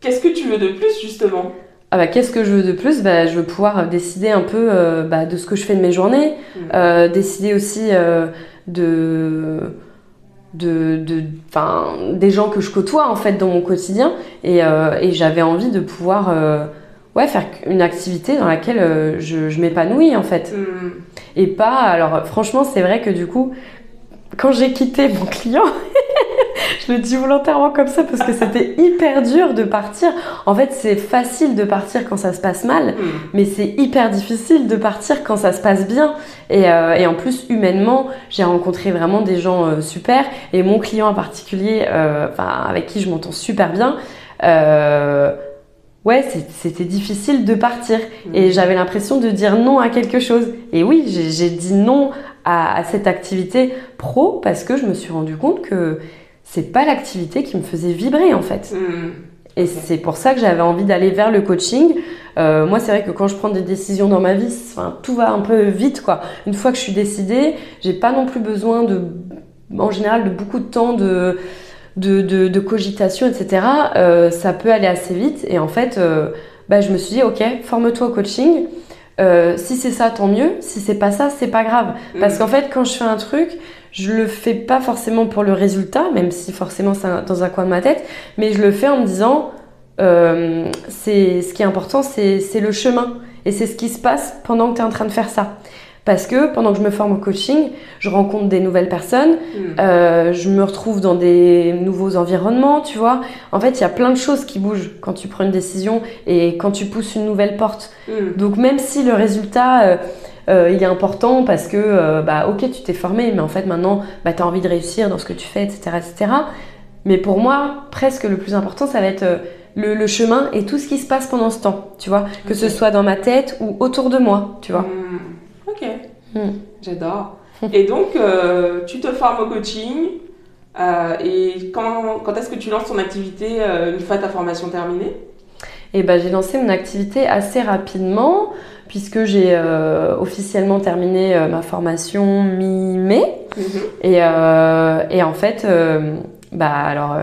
A: qu'est-ce que tu veux de plus, justement?
B: Ah bah, qu'est-ce que je veux de plus? Bah, Je veux pouvoir décider un peu bah, de ce que je fais de mes journées,
A: Mm.
B: décider aussi de, de, des gens que je côtoie en fait dans mon quotidien. Et, euh, et j'avais envie de pouvoir euh, ouais, faire une activité dans laquelle euh, je, je m'épanouis en fait.
A: Mm.
B: Et pas, alors franchement, c'est vrai que du coup, quand j'ai quitté mon client, (laughs) (laughs) je le dis volontairement comme ça parce que c'était hyper dur de partir. En fait, c'est facile de partir quand ça se passe mal,
A: Mm.
B: mais c'est hyper difficile de partir quand ça se passe bien. Et, euh, et en plus, humainement, j'ai rencontré vraiment des gens euh, super. Et mon client en particulier, euh, avec qui je m'entends super bien, ouais, c'était difficile de partir.
A: Mm.
B: Et j'avais l'impression de dire non à quelque chose. Et oui, j'ai j'ai dit non à, à cette activité pro parce que je me suis rendu compte que c'est pas l'activité qui me faisait vibrer en fait.
A: Mm.
B: Et c'est pour ça que j'avais envie d'aller vers le coaching. Euh, moi, c'est vrai que quand je prends des décisions dans ma vie, enfin, tout va un peu vite quoi. Une fois que je suis décidée, j'ai pas non plus besoin de, en général, de beaucoup de temps de de, de, de cogitation, etc. Euh, ça peut aller assez vite. Et en fait, euh, bah, je me suis dit, ok, forme-toi au coaching. Si c'est ça, tant mieux. Si c'est pas ça, c'est pas grave. Parce
A: Mm.
B: qu'en fait, quand je fais un truc, je le fais pas forcément pour le résultat, même si forcément c'est dans un coin de ma tête, mais je le fais en me disant, euh, c'est ce qui est important, c'est le chemin. Et c'est ce qui se passe pendant que tu es en train de faire ça. Parce que pendant que je me forme au coaching, je rencontre des nouvelles personnes,
A: Mm.
B: euh, je me retrouve dans des nouveaux environnements, tu vois. En fait, il y a plein de choses qui bougent quand tu prends une décision et quand tu pousses une nouvelle porte.
A: Mm.
B: Donc même si le résultat euh, euh, il est important parce que euh, bah ok tu t'es formé mais en fait maintenant bah, tu as envie de réussir dans ce que tu fais etc etc mais pour moi presque le plus important ça va être euh, le, le chemin et tout ce qui se passe pendant ce temps tu vois que ce soit dans ma tête ou autour de moi tu vois
A: Mm. Ok,
B: Mm.
A: j'adore. Et donc, tu te formes au coaching. et quand, quand est-ce que tu lances ton activité une fois ta formation terminée?
B: Et ben j'ai lancé mon activité assez rapidement puisque j'ai euh, officiellement terminé euh, ma formation mi-mai. Et, euh, et en fait, bah alors,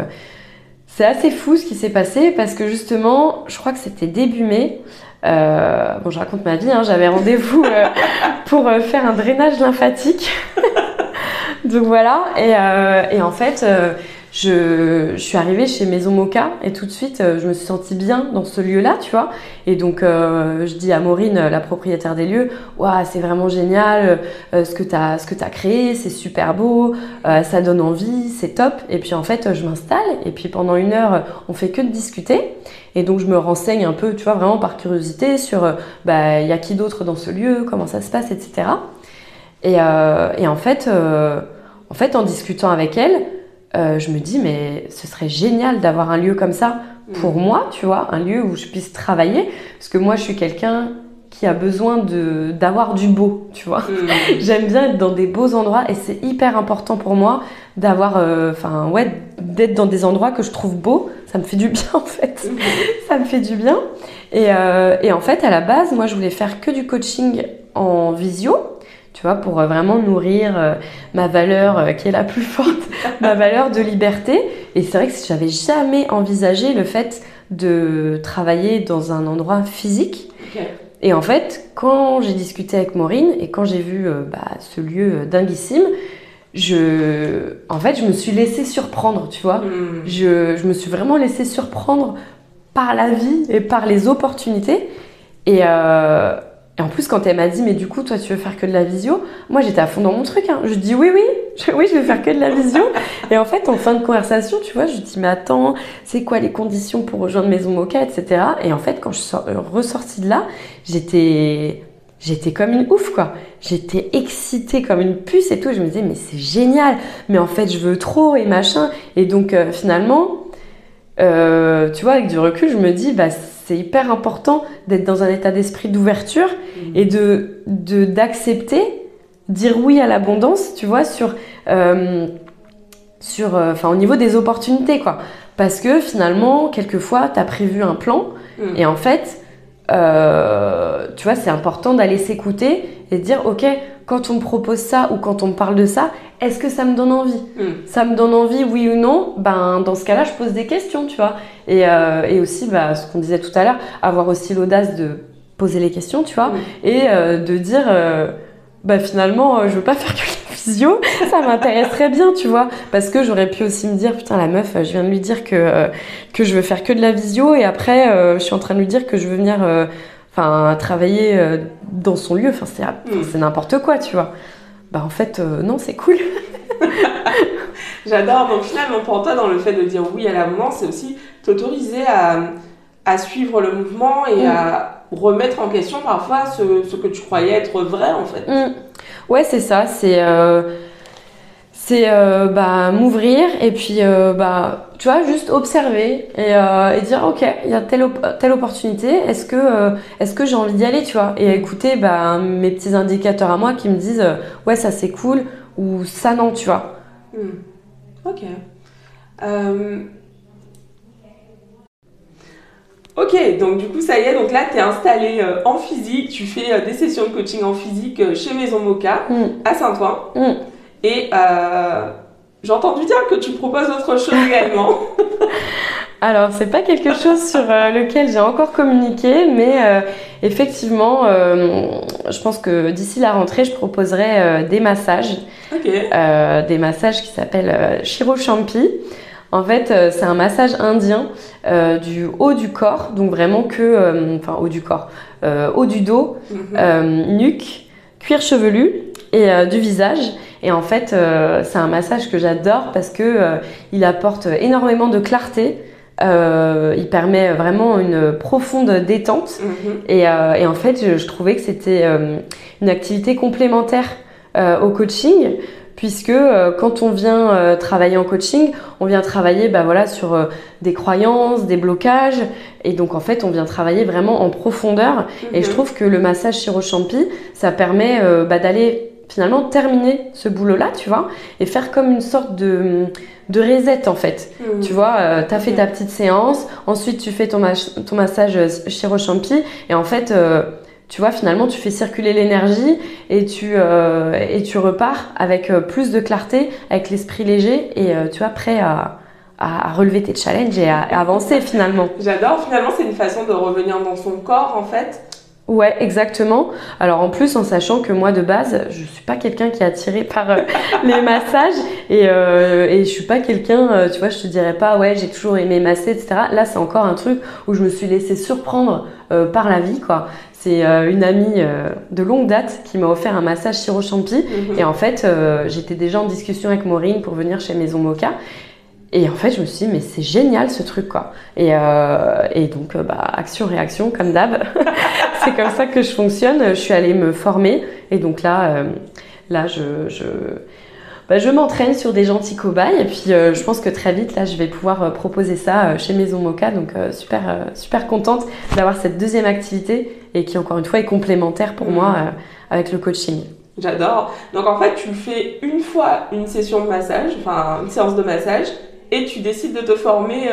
B: c'est assez fou ce qui s'est passé parce que justement, je crois que c'était début mai. Bon, je raconte ma vie, hein, j'avais rendez-vous (laughs) pour faire un drainage lymphatique. (laughs) Donc voilà, et, euh, et en fait, je, je suis arrivée chez Maison Moka et tout de suite, euh, je me suis sentie bien dans ce lieu-là, tu vois. Et donc, euh, je dis à Maureen, la propriétaire des lieux, Waouh, c'est vraiment génial euh, ce que tu as, as créé, c'est super beau, euh, ça donne envie, c'est top. Et puis en fait, je m'installe et puis pendant une heure, on fait que de discuter. Et donc, je me renseigne un peu, tu vois, vraiment par curiosité sur, euh, bah, il y a qui d'autre dans ce lieu, comment ça se passe, etc. Et, euh, et en fait, euh, en fait, en discutant avec elle, euh, je me dis, mais ce serait génial d'avoir un lieu comme ça pour moi, tu vois, un lieu où je puisse travailler, parce que moi, je suis quelqu'un qui a besoin de d'avoir du beau, tu vois.
A: Mm. (laughs)
B: J'aime bien être dans des beaux endroits et c'est hyper important pour moi d'avoir, euh, enfin ouais, d'être dans des endroits que je trouve beaux. Ça me fait du bien (laughs) en fait.
A: Mm.
B: Ça me fait du bien. Et, euh, et en fait, à la base, moi, je voulais faire que du coaching en visio. Vois, pour vraiment nourrir ma valeur qui est la plus forte, (laughs) ma valeur de liberté. Et c'est vrai que j'avais jamais envisagé le fait de travailler dans un endroit physique. Et en fait, quand j'ai discuté avec Maureen et quand j'ai vu bah, ce lieu dinguissime, je, en fait, je me suis laissée surprendre, tu vois. Hmm. Je, je, me suis vraiment laissée surprendre par la vie et par les opportunités. Et, euh, et en plus, quand elle m'a dit, mais du coup, toi, tu veux faire que de la visio? Moi, j'étais à fond dans mon truc. Hein. Je dis, oui, oui, (laughs) je, oui, je vais faire que de la visio. et en fait, en fin de conversation, tu vois, je dis, mais attends, c'est quoi les conditions pour rejoindre Maison Mocha, etc. Et en fait, quand je suis ressortie de là, j'étais j'étais comme une ouf quoi. J'étais excitée comme une puce et tout. Je me disais mais c'est génial. Mais en fait je veux trop et machin. Et donc euh, finalement, euh, tu vois avec du recul, je me dis bah c'est hyper important d'être dans un état d'esprit d'ouverture mmh. et de d'accepter, dire oui à l'abondance, tu vois sur euh, sur enfin au niveau des opportunités quoi. Parce que finalement quelquefois tu as prévu un plan mmh. et en fait euh, tu vois, c'est important d'aller s'écouter et de dire, ok, quand on me propose ça ou quand on me parle de ça, est-ce que ça me donne envie? Hmm. Ça me donne envie, oui ou non? Ben, dans ce cas-là, je pose des questions, tu vois. Et, euh, et aussi, bah, ce qu'on disait tout à l'heure, avoir aussi l'audace de poser les questions, tu vois, hmm. et euh, de dire, bah finalement, je veux pas (laughs) faire que ça m'intéresserait bien, tu vois. Parce que j'aurais pu aussi me dire, putain, la meuf, je viens de lui dire que, euh, que je veux faire que de la visio et après, euh, je suis en train de lui dire que je veux venir euh, enfin travailler dans son lieu. Enfin, c'est, mm. c'est n'importe quoi, tu vois. Bah, en fait, non, c'est cool. (laughs)
A: J'adore. Donc, finalement, pour toi, dans le fait de dire oui à la moment, c'est aussi t'autoriser à, à suivre le mouvement et mm. à remettre en question parfois ce, ce, que tu croyais être vrai, en fait.
B: Mm. Ouais, c'est ça. C'est euh, c'est euh, bah, m'ouvrir et puis euh, bah, tu vois, juste observer et, et dire ok, il y a telle, telle opportunité, est-ce que, est-ce que j'ai envie d'y aller, tu vois, et écouter bah, mes petits indicateurs à moi qui me disent ouais, ça c'est cool ou ça non, tu vois?
A: Hmm. Ok. Ok, donc du coup, ça y est, donc là, tu es installé euh, en physique, tu fais euh, des sessions de coaching en physique euh, chez Maison Mocha, mm. à Saint-Ouen. Mm. Et j'ai entendu dire que tu proposes autre chose également. (laughs)
B: Alors, c'est pas quelque chose sur lequel j'ai encore communiqué, mais effectivement, je pense que d'ici la rentrée, je proposerai des massages. des massages qui s'appellent Shiro Champi. En fait, euh, c'est un massage indien euh, du haut du corps, donc vraiment que, euh, enfin haut du corps, haut du dos, mhm. nuque, cuir chevelu et du visage. Et en fait, c'est un massage que j'adore parce que il apporte énormément de clarté. il permet vraiment une profonde détente. Mhm. Et, en fait, je, trouvais que c'était une activité complémentaire au coaching puisque euh, quand on vient euh, travailler en coaching, on vient travailler bah, voilà, sur euh, des croyances, des blocages, et donc en fait on vient travailler vraiment en profondeur. Et je mhm. trouve que le massage chirochampi, ça permet bah, d'aller finalement terminer ce boulot-là, tu vois, et faire comme une sorte de, de reset en fait. Mhm. Tu vois, tu as fait ta petite séance, ensuite tu fais ton, ton massage chirochampi, et en fait tu vois, finalement, tu fais circuler l'énergie et tu euh, et tu repars avec euh, plus de clarté, avec l'esprit léger et euh, tu vois prêt à, à, relever tes challenges et à, avancer finalement.
A: J'adore. Finalement, c'est une façon de revenir dans son corps en fait.
B: Ouais, exactement. Alors en plus, en sachant que moi de base, je suis pas quelqu'un qui est attiré par (laughs) les massages et, euh, et je suis pas quelqu'un, tu vois, je te dirais pas ouais, j'ai toujours aimé masser, etc. Là, c'est encore un truc où je me suis laissée surprendre par la vie, quoi. C'est euh, une amie euh, de longue date qui m'a offert un massage chirochampi. Mhm. Et en fait, euh, j'étais déjà en discussion avec Maureen pour venir chez Maison Mocha. Et en fait, je me suis dit, mais c'est génial ce truc, quoi. Et, et donc, bah, action-réaction, comme d'hab. (laughs) c'est comme ça que je fonctionne. Je suis allée me former. Et donc là, là je, je bah, je m'entraîne sur des gentils cobayes et puis euh, je pense que très vite là je vais pouvoir euh, proposer ça euh, chez Maison Mocha donc super super contente d'avoir cette deuxième activité et qui encore une fois est complémentaire pour moi mmh. avec le coaching.
A: J'adore. Donc en fait tu fais une fois une session de massage, enfin une séance de massage et tu décides de te former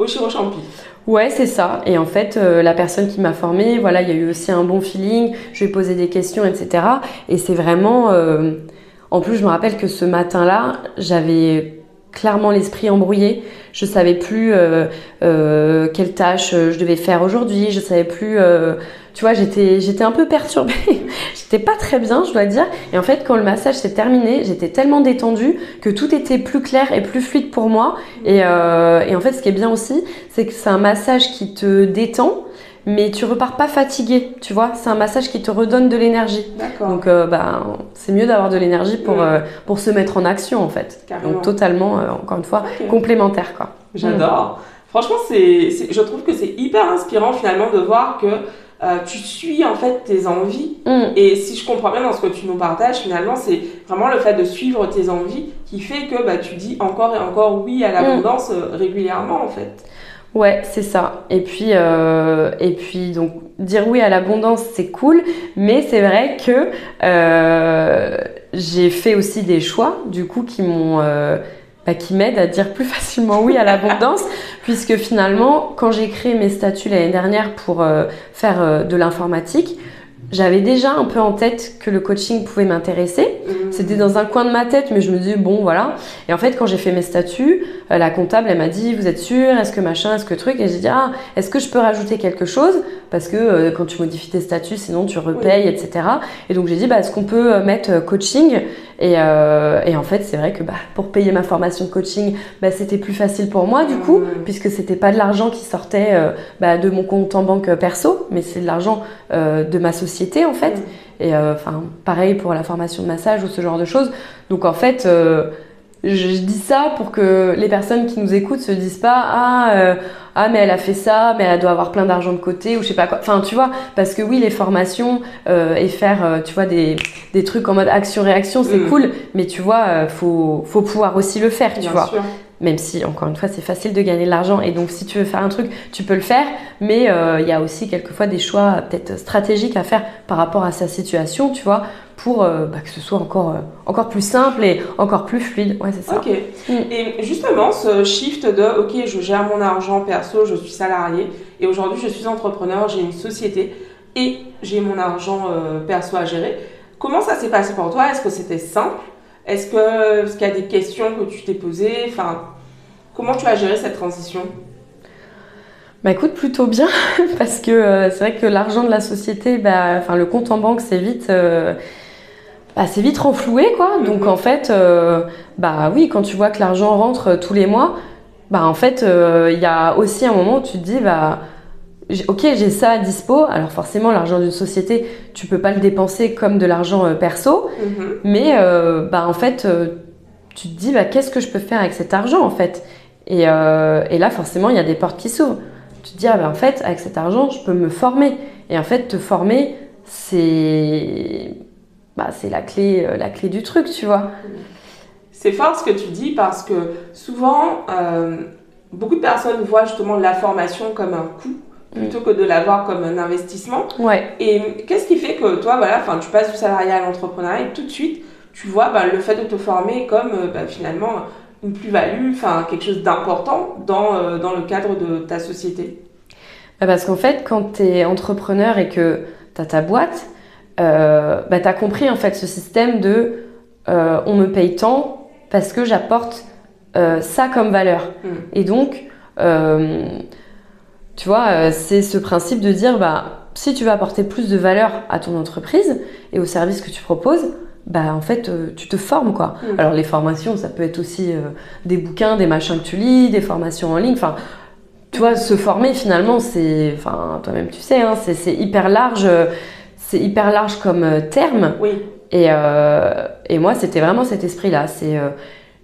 A: au Chirochampi.
B: Ouais, c'est ça. Et en fait, euh, la personne qui m'a formée, voilà, il y a eu aussi un bon feeling. Je lui ai posé des questions, etc. Et c'est vraiment. euh, En plus, je me rappelle que ce matin-là, j'avais clairement l'esprit embrouillé. Je savais plus euh, quelle tâche je devais faire aujourd'hui. Je savais plus. Tu vois, j'étais j'étais un peu perturbée. (laughs) j'étais pas très bien, je dois dire. Et en fait, quand le massage s'est terminé, j'étais tellement détendue que tout était plus clair et plus fluide pour moi. Et, euh, et en fait, ce qui est bien aussi, c'est que c'est un massage qui te détend, mais tu repars pas fatigué, tu vois. C'est un massage qui te redonne de l'énergie. Donc, euh, bah, c'est mieux d'avoir de l'énergie pour,
A: Mm.
B: euh, pour se mettre en action, en fait.
A: Carrément.
B: Donc, totalement, euh, encore une fois, complémentaire, quoi.
A: J'adore. Franchement, c'est, c'est- je trouve que c'est hyper inspirant finalement de voir que euh, tu suis en fait tes envies.
B: Mm.
A: Et si je comprends bien dans ce que tu nous partages, finalement, c'est vraiment le fait de suivre tes envies qui fait que bah, tu dis encore et encore oui à l'abondance euh, régulièrement en fait.
B: Ouais, c'est ça. Et puis, euh, et puis donc dire oui à l'abondance, c'est cool, mais c'est vrai que euh, j'ai fait aussi des choix, du coup, qui m'ont, bah, qui m'aident à dire plus (laughs) facilement oui à l'abondance, puisque finalement, quand j'ai créé mes statuts l'année dernière pour euh, faire euh, de l'informatique, j'avais déjà un peu en tête que le coaching pouvait m'intéresser.
A: Mhm.
B: C'était dans un coin de ma tête, mais je me disais, bon, voilà. Et en fait, quand j'ai fait mes statuts, euh, la comptable, elle m'a dit, vous êtes sûr Est-ce que machin? Est-ce que truc Et j'ai dit, ah, est-ce que je peux rajouter quelque chose Parce que euh, quand tu modifies tes statuts, sinon tu repayes, etc. Et donc j'ai dit, bah, est-ce qu'on peut euh, mettre coaching? Et, euh, et en fait, c'est vrai que bah, pour payer ma formation de coaching, bah, c'était plus facile pour moi, du coup,
A: Mhm.
B: puisque c'était pas de l'argent qui sortait euh, bah, de mon compte en banque perso, mais c'est de l'argent de ma société, en fait.
A: Mhm.
B: Et euh, enfin, pareil pour la formation de massage ou ce genre de choses. Donc en fait, euh, je, dis ça pour que les personnes qui nous écoutent se disent pas ah euh, ah mais elle a fait ça, mais elle doit avoir plein d'argent de côté ou je sais pas quoi. Enfin tu vois, parce que oui les formations euh, et faire euh, tu vois des, des trucs en mode action réaction c'est
A: Mm.
B: cool, mais tu vois faut faut pouvoir aussi le faire tu
A: Bien
B: vois.
A: sûr.
B: Même si, encore une fois, c'est facile de gagner de l'argent et donc si tu veux faire un truc, tu peux le faire, mais euh, il y a aussi quelquefois des choix peut-être stratégiques à faire par rapport à sa situation, tu vois, pour euh, bah, que ce soit encore, euh, encore plus simple et encore plus fluide. Ouais, c'est ça.
A: Ok.
B: Mm.
A: Et justement, ce shift de ok, je gère mon argent perso, je suis salarié, et aujourd'hui je suis entrepreneur, j'ai une société et j'ai mon argent perso à gérer. Comment ça s'est passé pour toi? Est-ce que c'était simple? Est-ce que est-ce qu'il y a des questions que tu t'es posées? Enfin, comment tu as géré cette transition?
B: Bah écoute, plutôt bien, (laughs) parce que euh, c'est vrai que l'argent de la société, bah, enfin le compte en banque, c'est vite, euh, bah, c'est vite renfloué, quoi. Donc
A: Mhm.
B: en fait, euh, bah oui, quand tu vois que l'argent rentre euh, tous les mois, bah en fait, euh, il y a aussi un moment où tu te dis, bah ok, j'ai ça à dispo. Alors forcément, l'argent d'une société, tu peux pas le dépenser comme de l'argent euh, perso,
A: Mhm.
B: mais euh, bah en fait, euh, tu te dis, bah qu'est-ce que je peux faire avec cet argent en fait? Et, et là, forcément, il y a des portes qui s'ouvrent. Tu te dis, ah ben en fait, avec cet argent, je peux me former. Et en fait, te former, c'est bah, c'est la clé, la clé du truc, tu vois.
A: C'est fort ce que tu dis parce que souvent, beaucoup de personnes voient justement la formation comme un coût plutôt que de la voir comme un investissement.
B: Ouais.
A: Et qu'est-ce qui fait que toi, voilà, enfin, tu passes du salariat à l'entrepreneuriat et tout de suite, tu vois bah, le fait de te former comme euh, bah, finalement une plus-value, enfin quelque chose d'important dans, euh, dans le cadre de ta société?
B: Bah, parce qu'en fait, quand tu es entrepreneur et que tu as ta boîte, euh, bah, tu as compris en fait ce système de euh, on me paye tant parce que j'apporte ça comme valeur.
A: Mm.
B: Et donc, tu vois, euh, c'est ce principe de dire bah, si tu veux apporter plus de valeur à ton entreprise et au service que tu proposes, bah en fait euh, tu te formes quoi.
A: Mm.
B: Alors les formations ça peut être aussi euh, des bouquins, des machins que tu lis, des formations en ligne, enfin tu vois se former finalement c'est enfin toi-même tu sais hein, c'est c'est hyper large euh, c'est hyper large comme terme
A: Oui,
B: et, et moi, c'était vraiment cet esprit-là. C'est euh,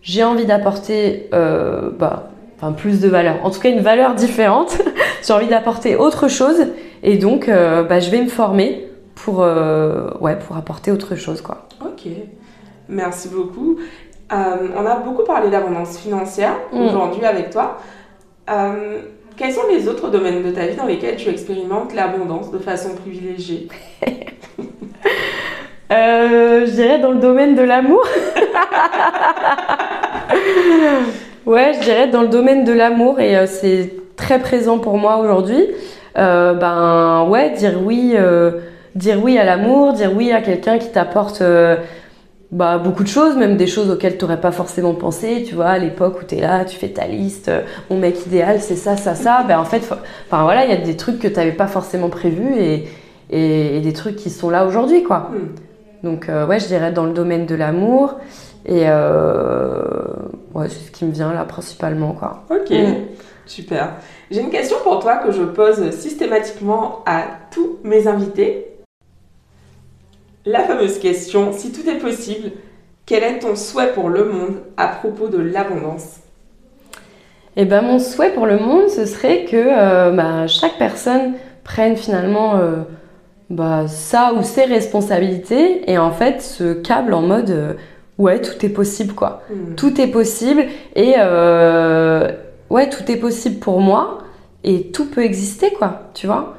B: j'ai envie d'apporter bah, enfin, plus de valeur, en tout cas une valeur différente. (laughs) j'ai envie d'apporter autre chose et donc euh, bah, je vais me former pour, euh, ouais, pour apporter autre chose. Quoi.
A: ok. Merci beaucoup. Euh, on a beaucoup parlé d'abondance financière
B: Mm.
A: aujourd'hui avec toi. Quels sont les autres domaines de ta vie dans lesquels tu expérimentes l'abondance de façon privilégiée? (laughs)
B: Je dirais dans le domaine de l'amour. (laughs) ouais, je dirais dans le domaine de l'amour et euh, c'est très présent pour moi aujourd'hui, euh, ben ouais, dire oui, euh, dire oui à l'amour, dire oui à quelqu'un qui t'apporte bah, beaucoup de choses, même des choses auxquelles tu n'aurais pas forcément pensé, tu vois, à l'époque où tu es là, tu fais ta liste, mon mec idéal, c'est ça, ça, ça, ben en fait, enfin voilà, il y a des trucs que tu n'avais pas forcément prévus et, et, des trucs qui sont là aujourd'hui, quoi. Hmm. Donc ouais, je dirais dans le domaine de l'amour et ouais, c'est ce qui me vient là principalement, quoi.
A: Ok. Hmm. Super. J'ai une question pour toi que je pose systématiquement à tous mes invités. La fameuse question, si tout est possible, quel est ton souhait pour le monde à propos de l'abondance?
B: Eh ben mon souhait pour le monde, ce serait que euh, bah, chaque personne prenne finalement euh, bah, ça ou ses responsabilités et en fait se câble en mode euh, ouais tout est possible quoi. Hmm. Tout est possible et ouais, tout est possible pour moi et tout peut exister, quoi, tu vois.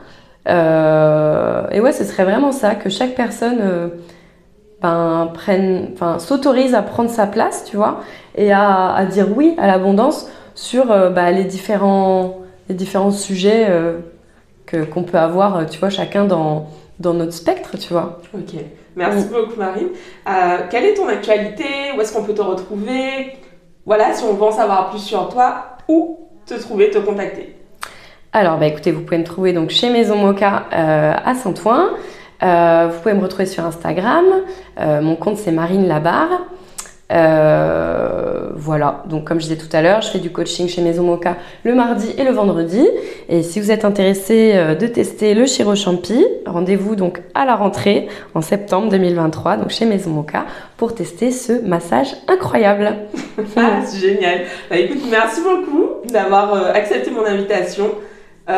B: Euh, et ouais, ce serait vraiment ça, que chaque personne euh, ben, prenne, enfin, s'autorise à prendre sa place, tu vois, et à, dire oui à l'abondance sur euh, bah, les, différents, les différents sujets que, qu'on peut avoir, tu vois, chacun dans, dans notre spectre, tu vois.
A: Ok, merci mm. beaucoup Marine. quelle est ton actualité? Où est-ce qu'on peut te retrouver? Voilà, si on veut en savoir plus sur toi, où te trouver, te contacter?
B: Alors, bah, écoutez, vous pouvez me trouver donc chez Maison Mocha euh, à Saint-Ouen. Euh, vous pouvez me retrouver sur Instagram. Euh, mon compte c'est Marine Labarre. Euh, voilà, donc comme je disais tout à l'heure, je fais du coaching chez Maison Mocha le mardi et le vendredi. Et si vous êtes intéressé euh, de tester le Chiro Champi, rendez-vous donc à la rentrée en septembre 2023, donc chez Maison Mocha, pour tester ce massage incroyable. (laughs)
A: ah, c'est génial. Bah, écoute, merci beaucoup d'avoir euh, accepté mon invitation.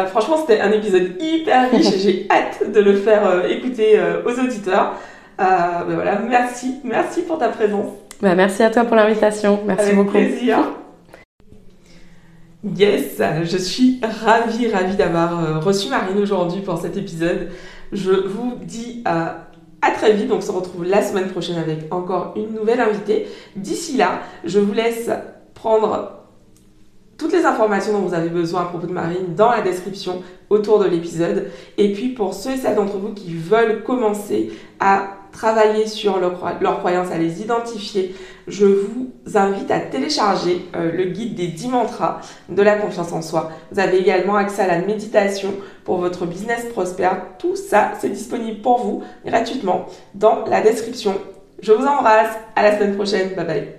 A: franchement, c'était un épisode hyper riche et j'ai (laughs) hâte de le faire écouter aux auditeurs. Bah, voilà, merci, merci pour ta présence.
B: Bah, merci à toi pour l'invitation. Merci
A: Avec
B: beaucoup.
A: plaisir. Yes, je suis ravie, ravie d'avoir euh, reçu Marine aujourd'hui pour cet épisode. Je vous dis à, à très vite. Donc, on se retrouve la semaine prochaine avec encore une nouvelle invitée. D'ici là, je vous laisse prendre toutes les informations dont vous avez besoin à propos de Marine dans la description autour de l'épisode. Et puis pour ceux et celles d'entre vous qui veulent commencer à travailler sur leurs croyances, à les identifier, je vous invite à télécharger euh, le guide des 10 mantras de la confiance en soi. Vous avez également accès à la méditation pour votre business prospère. Tout ça, c'est disponible pour vous gratuitement dans la description. Je vous embrasse. À la semaine prochaine. Bye bye.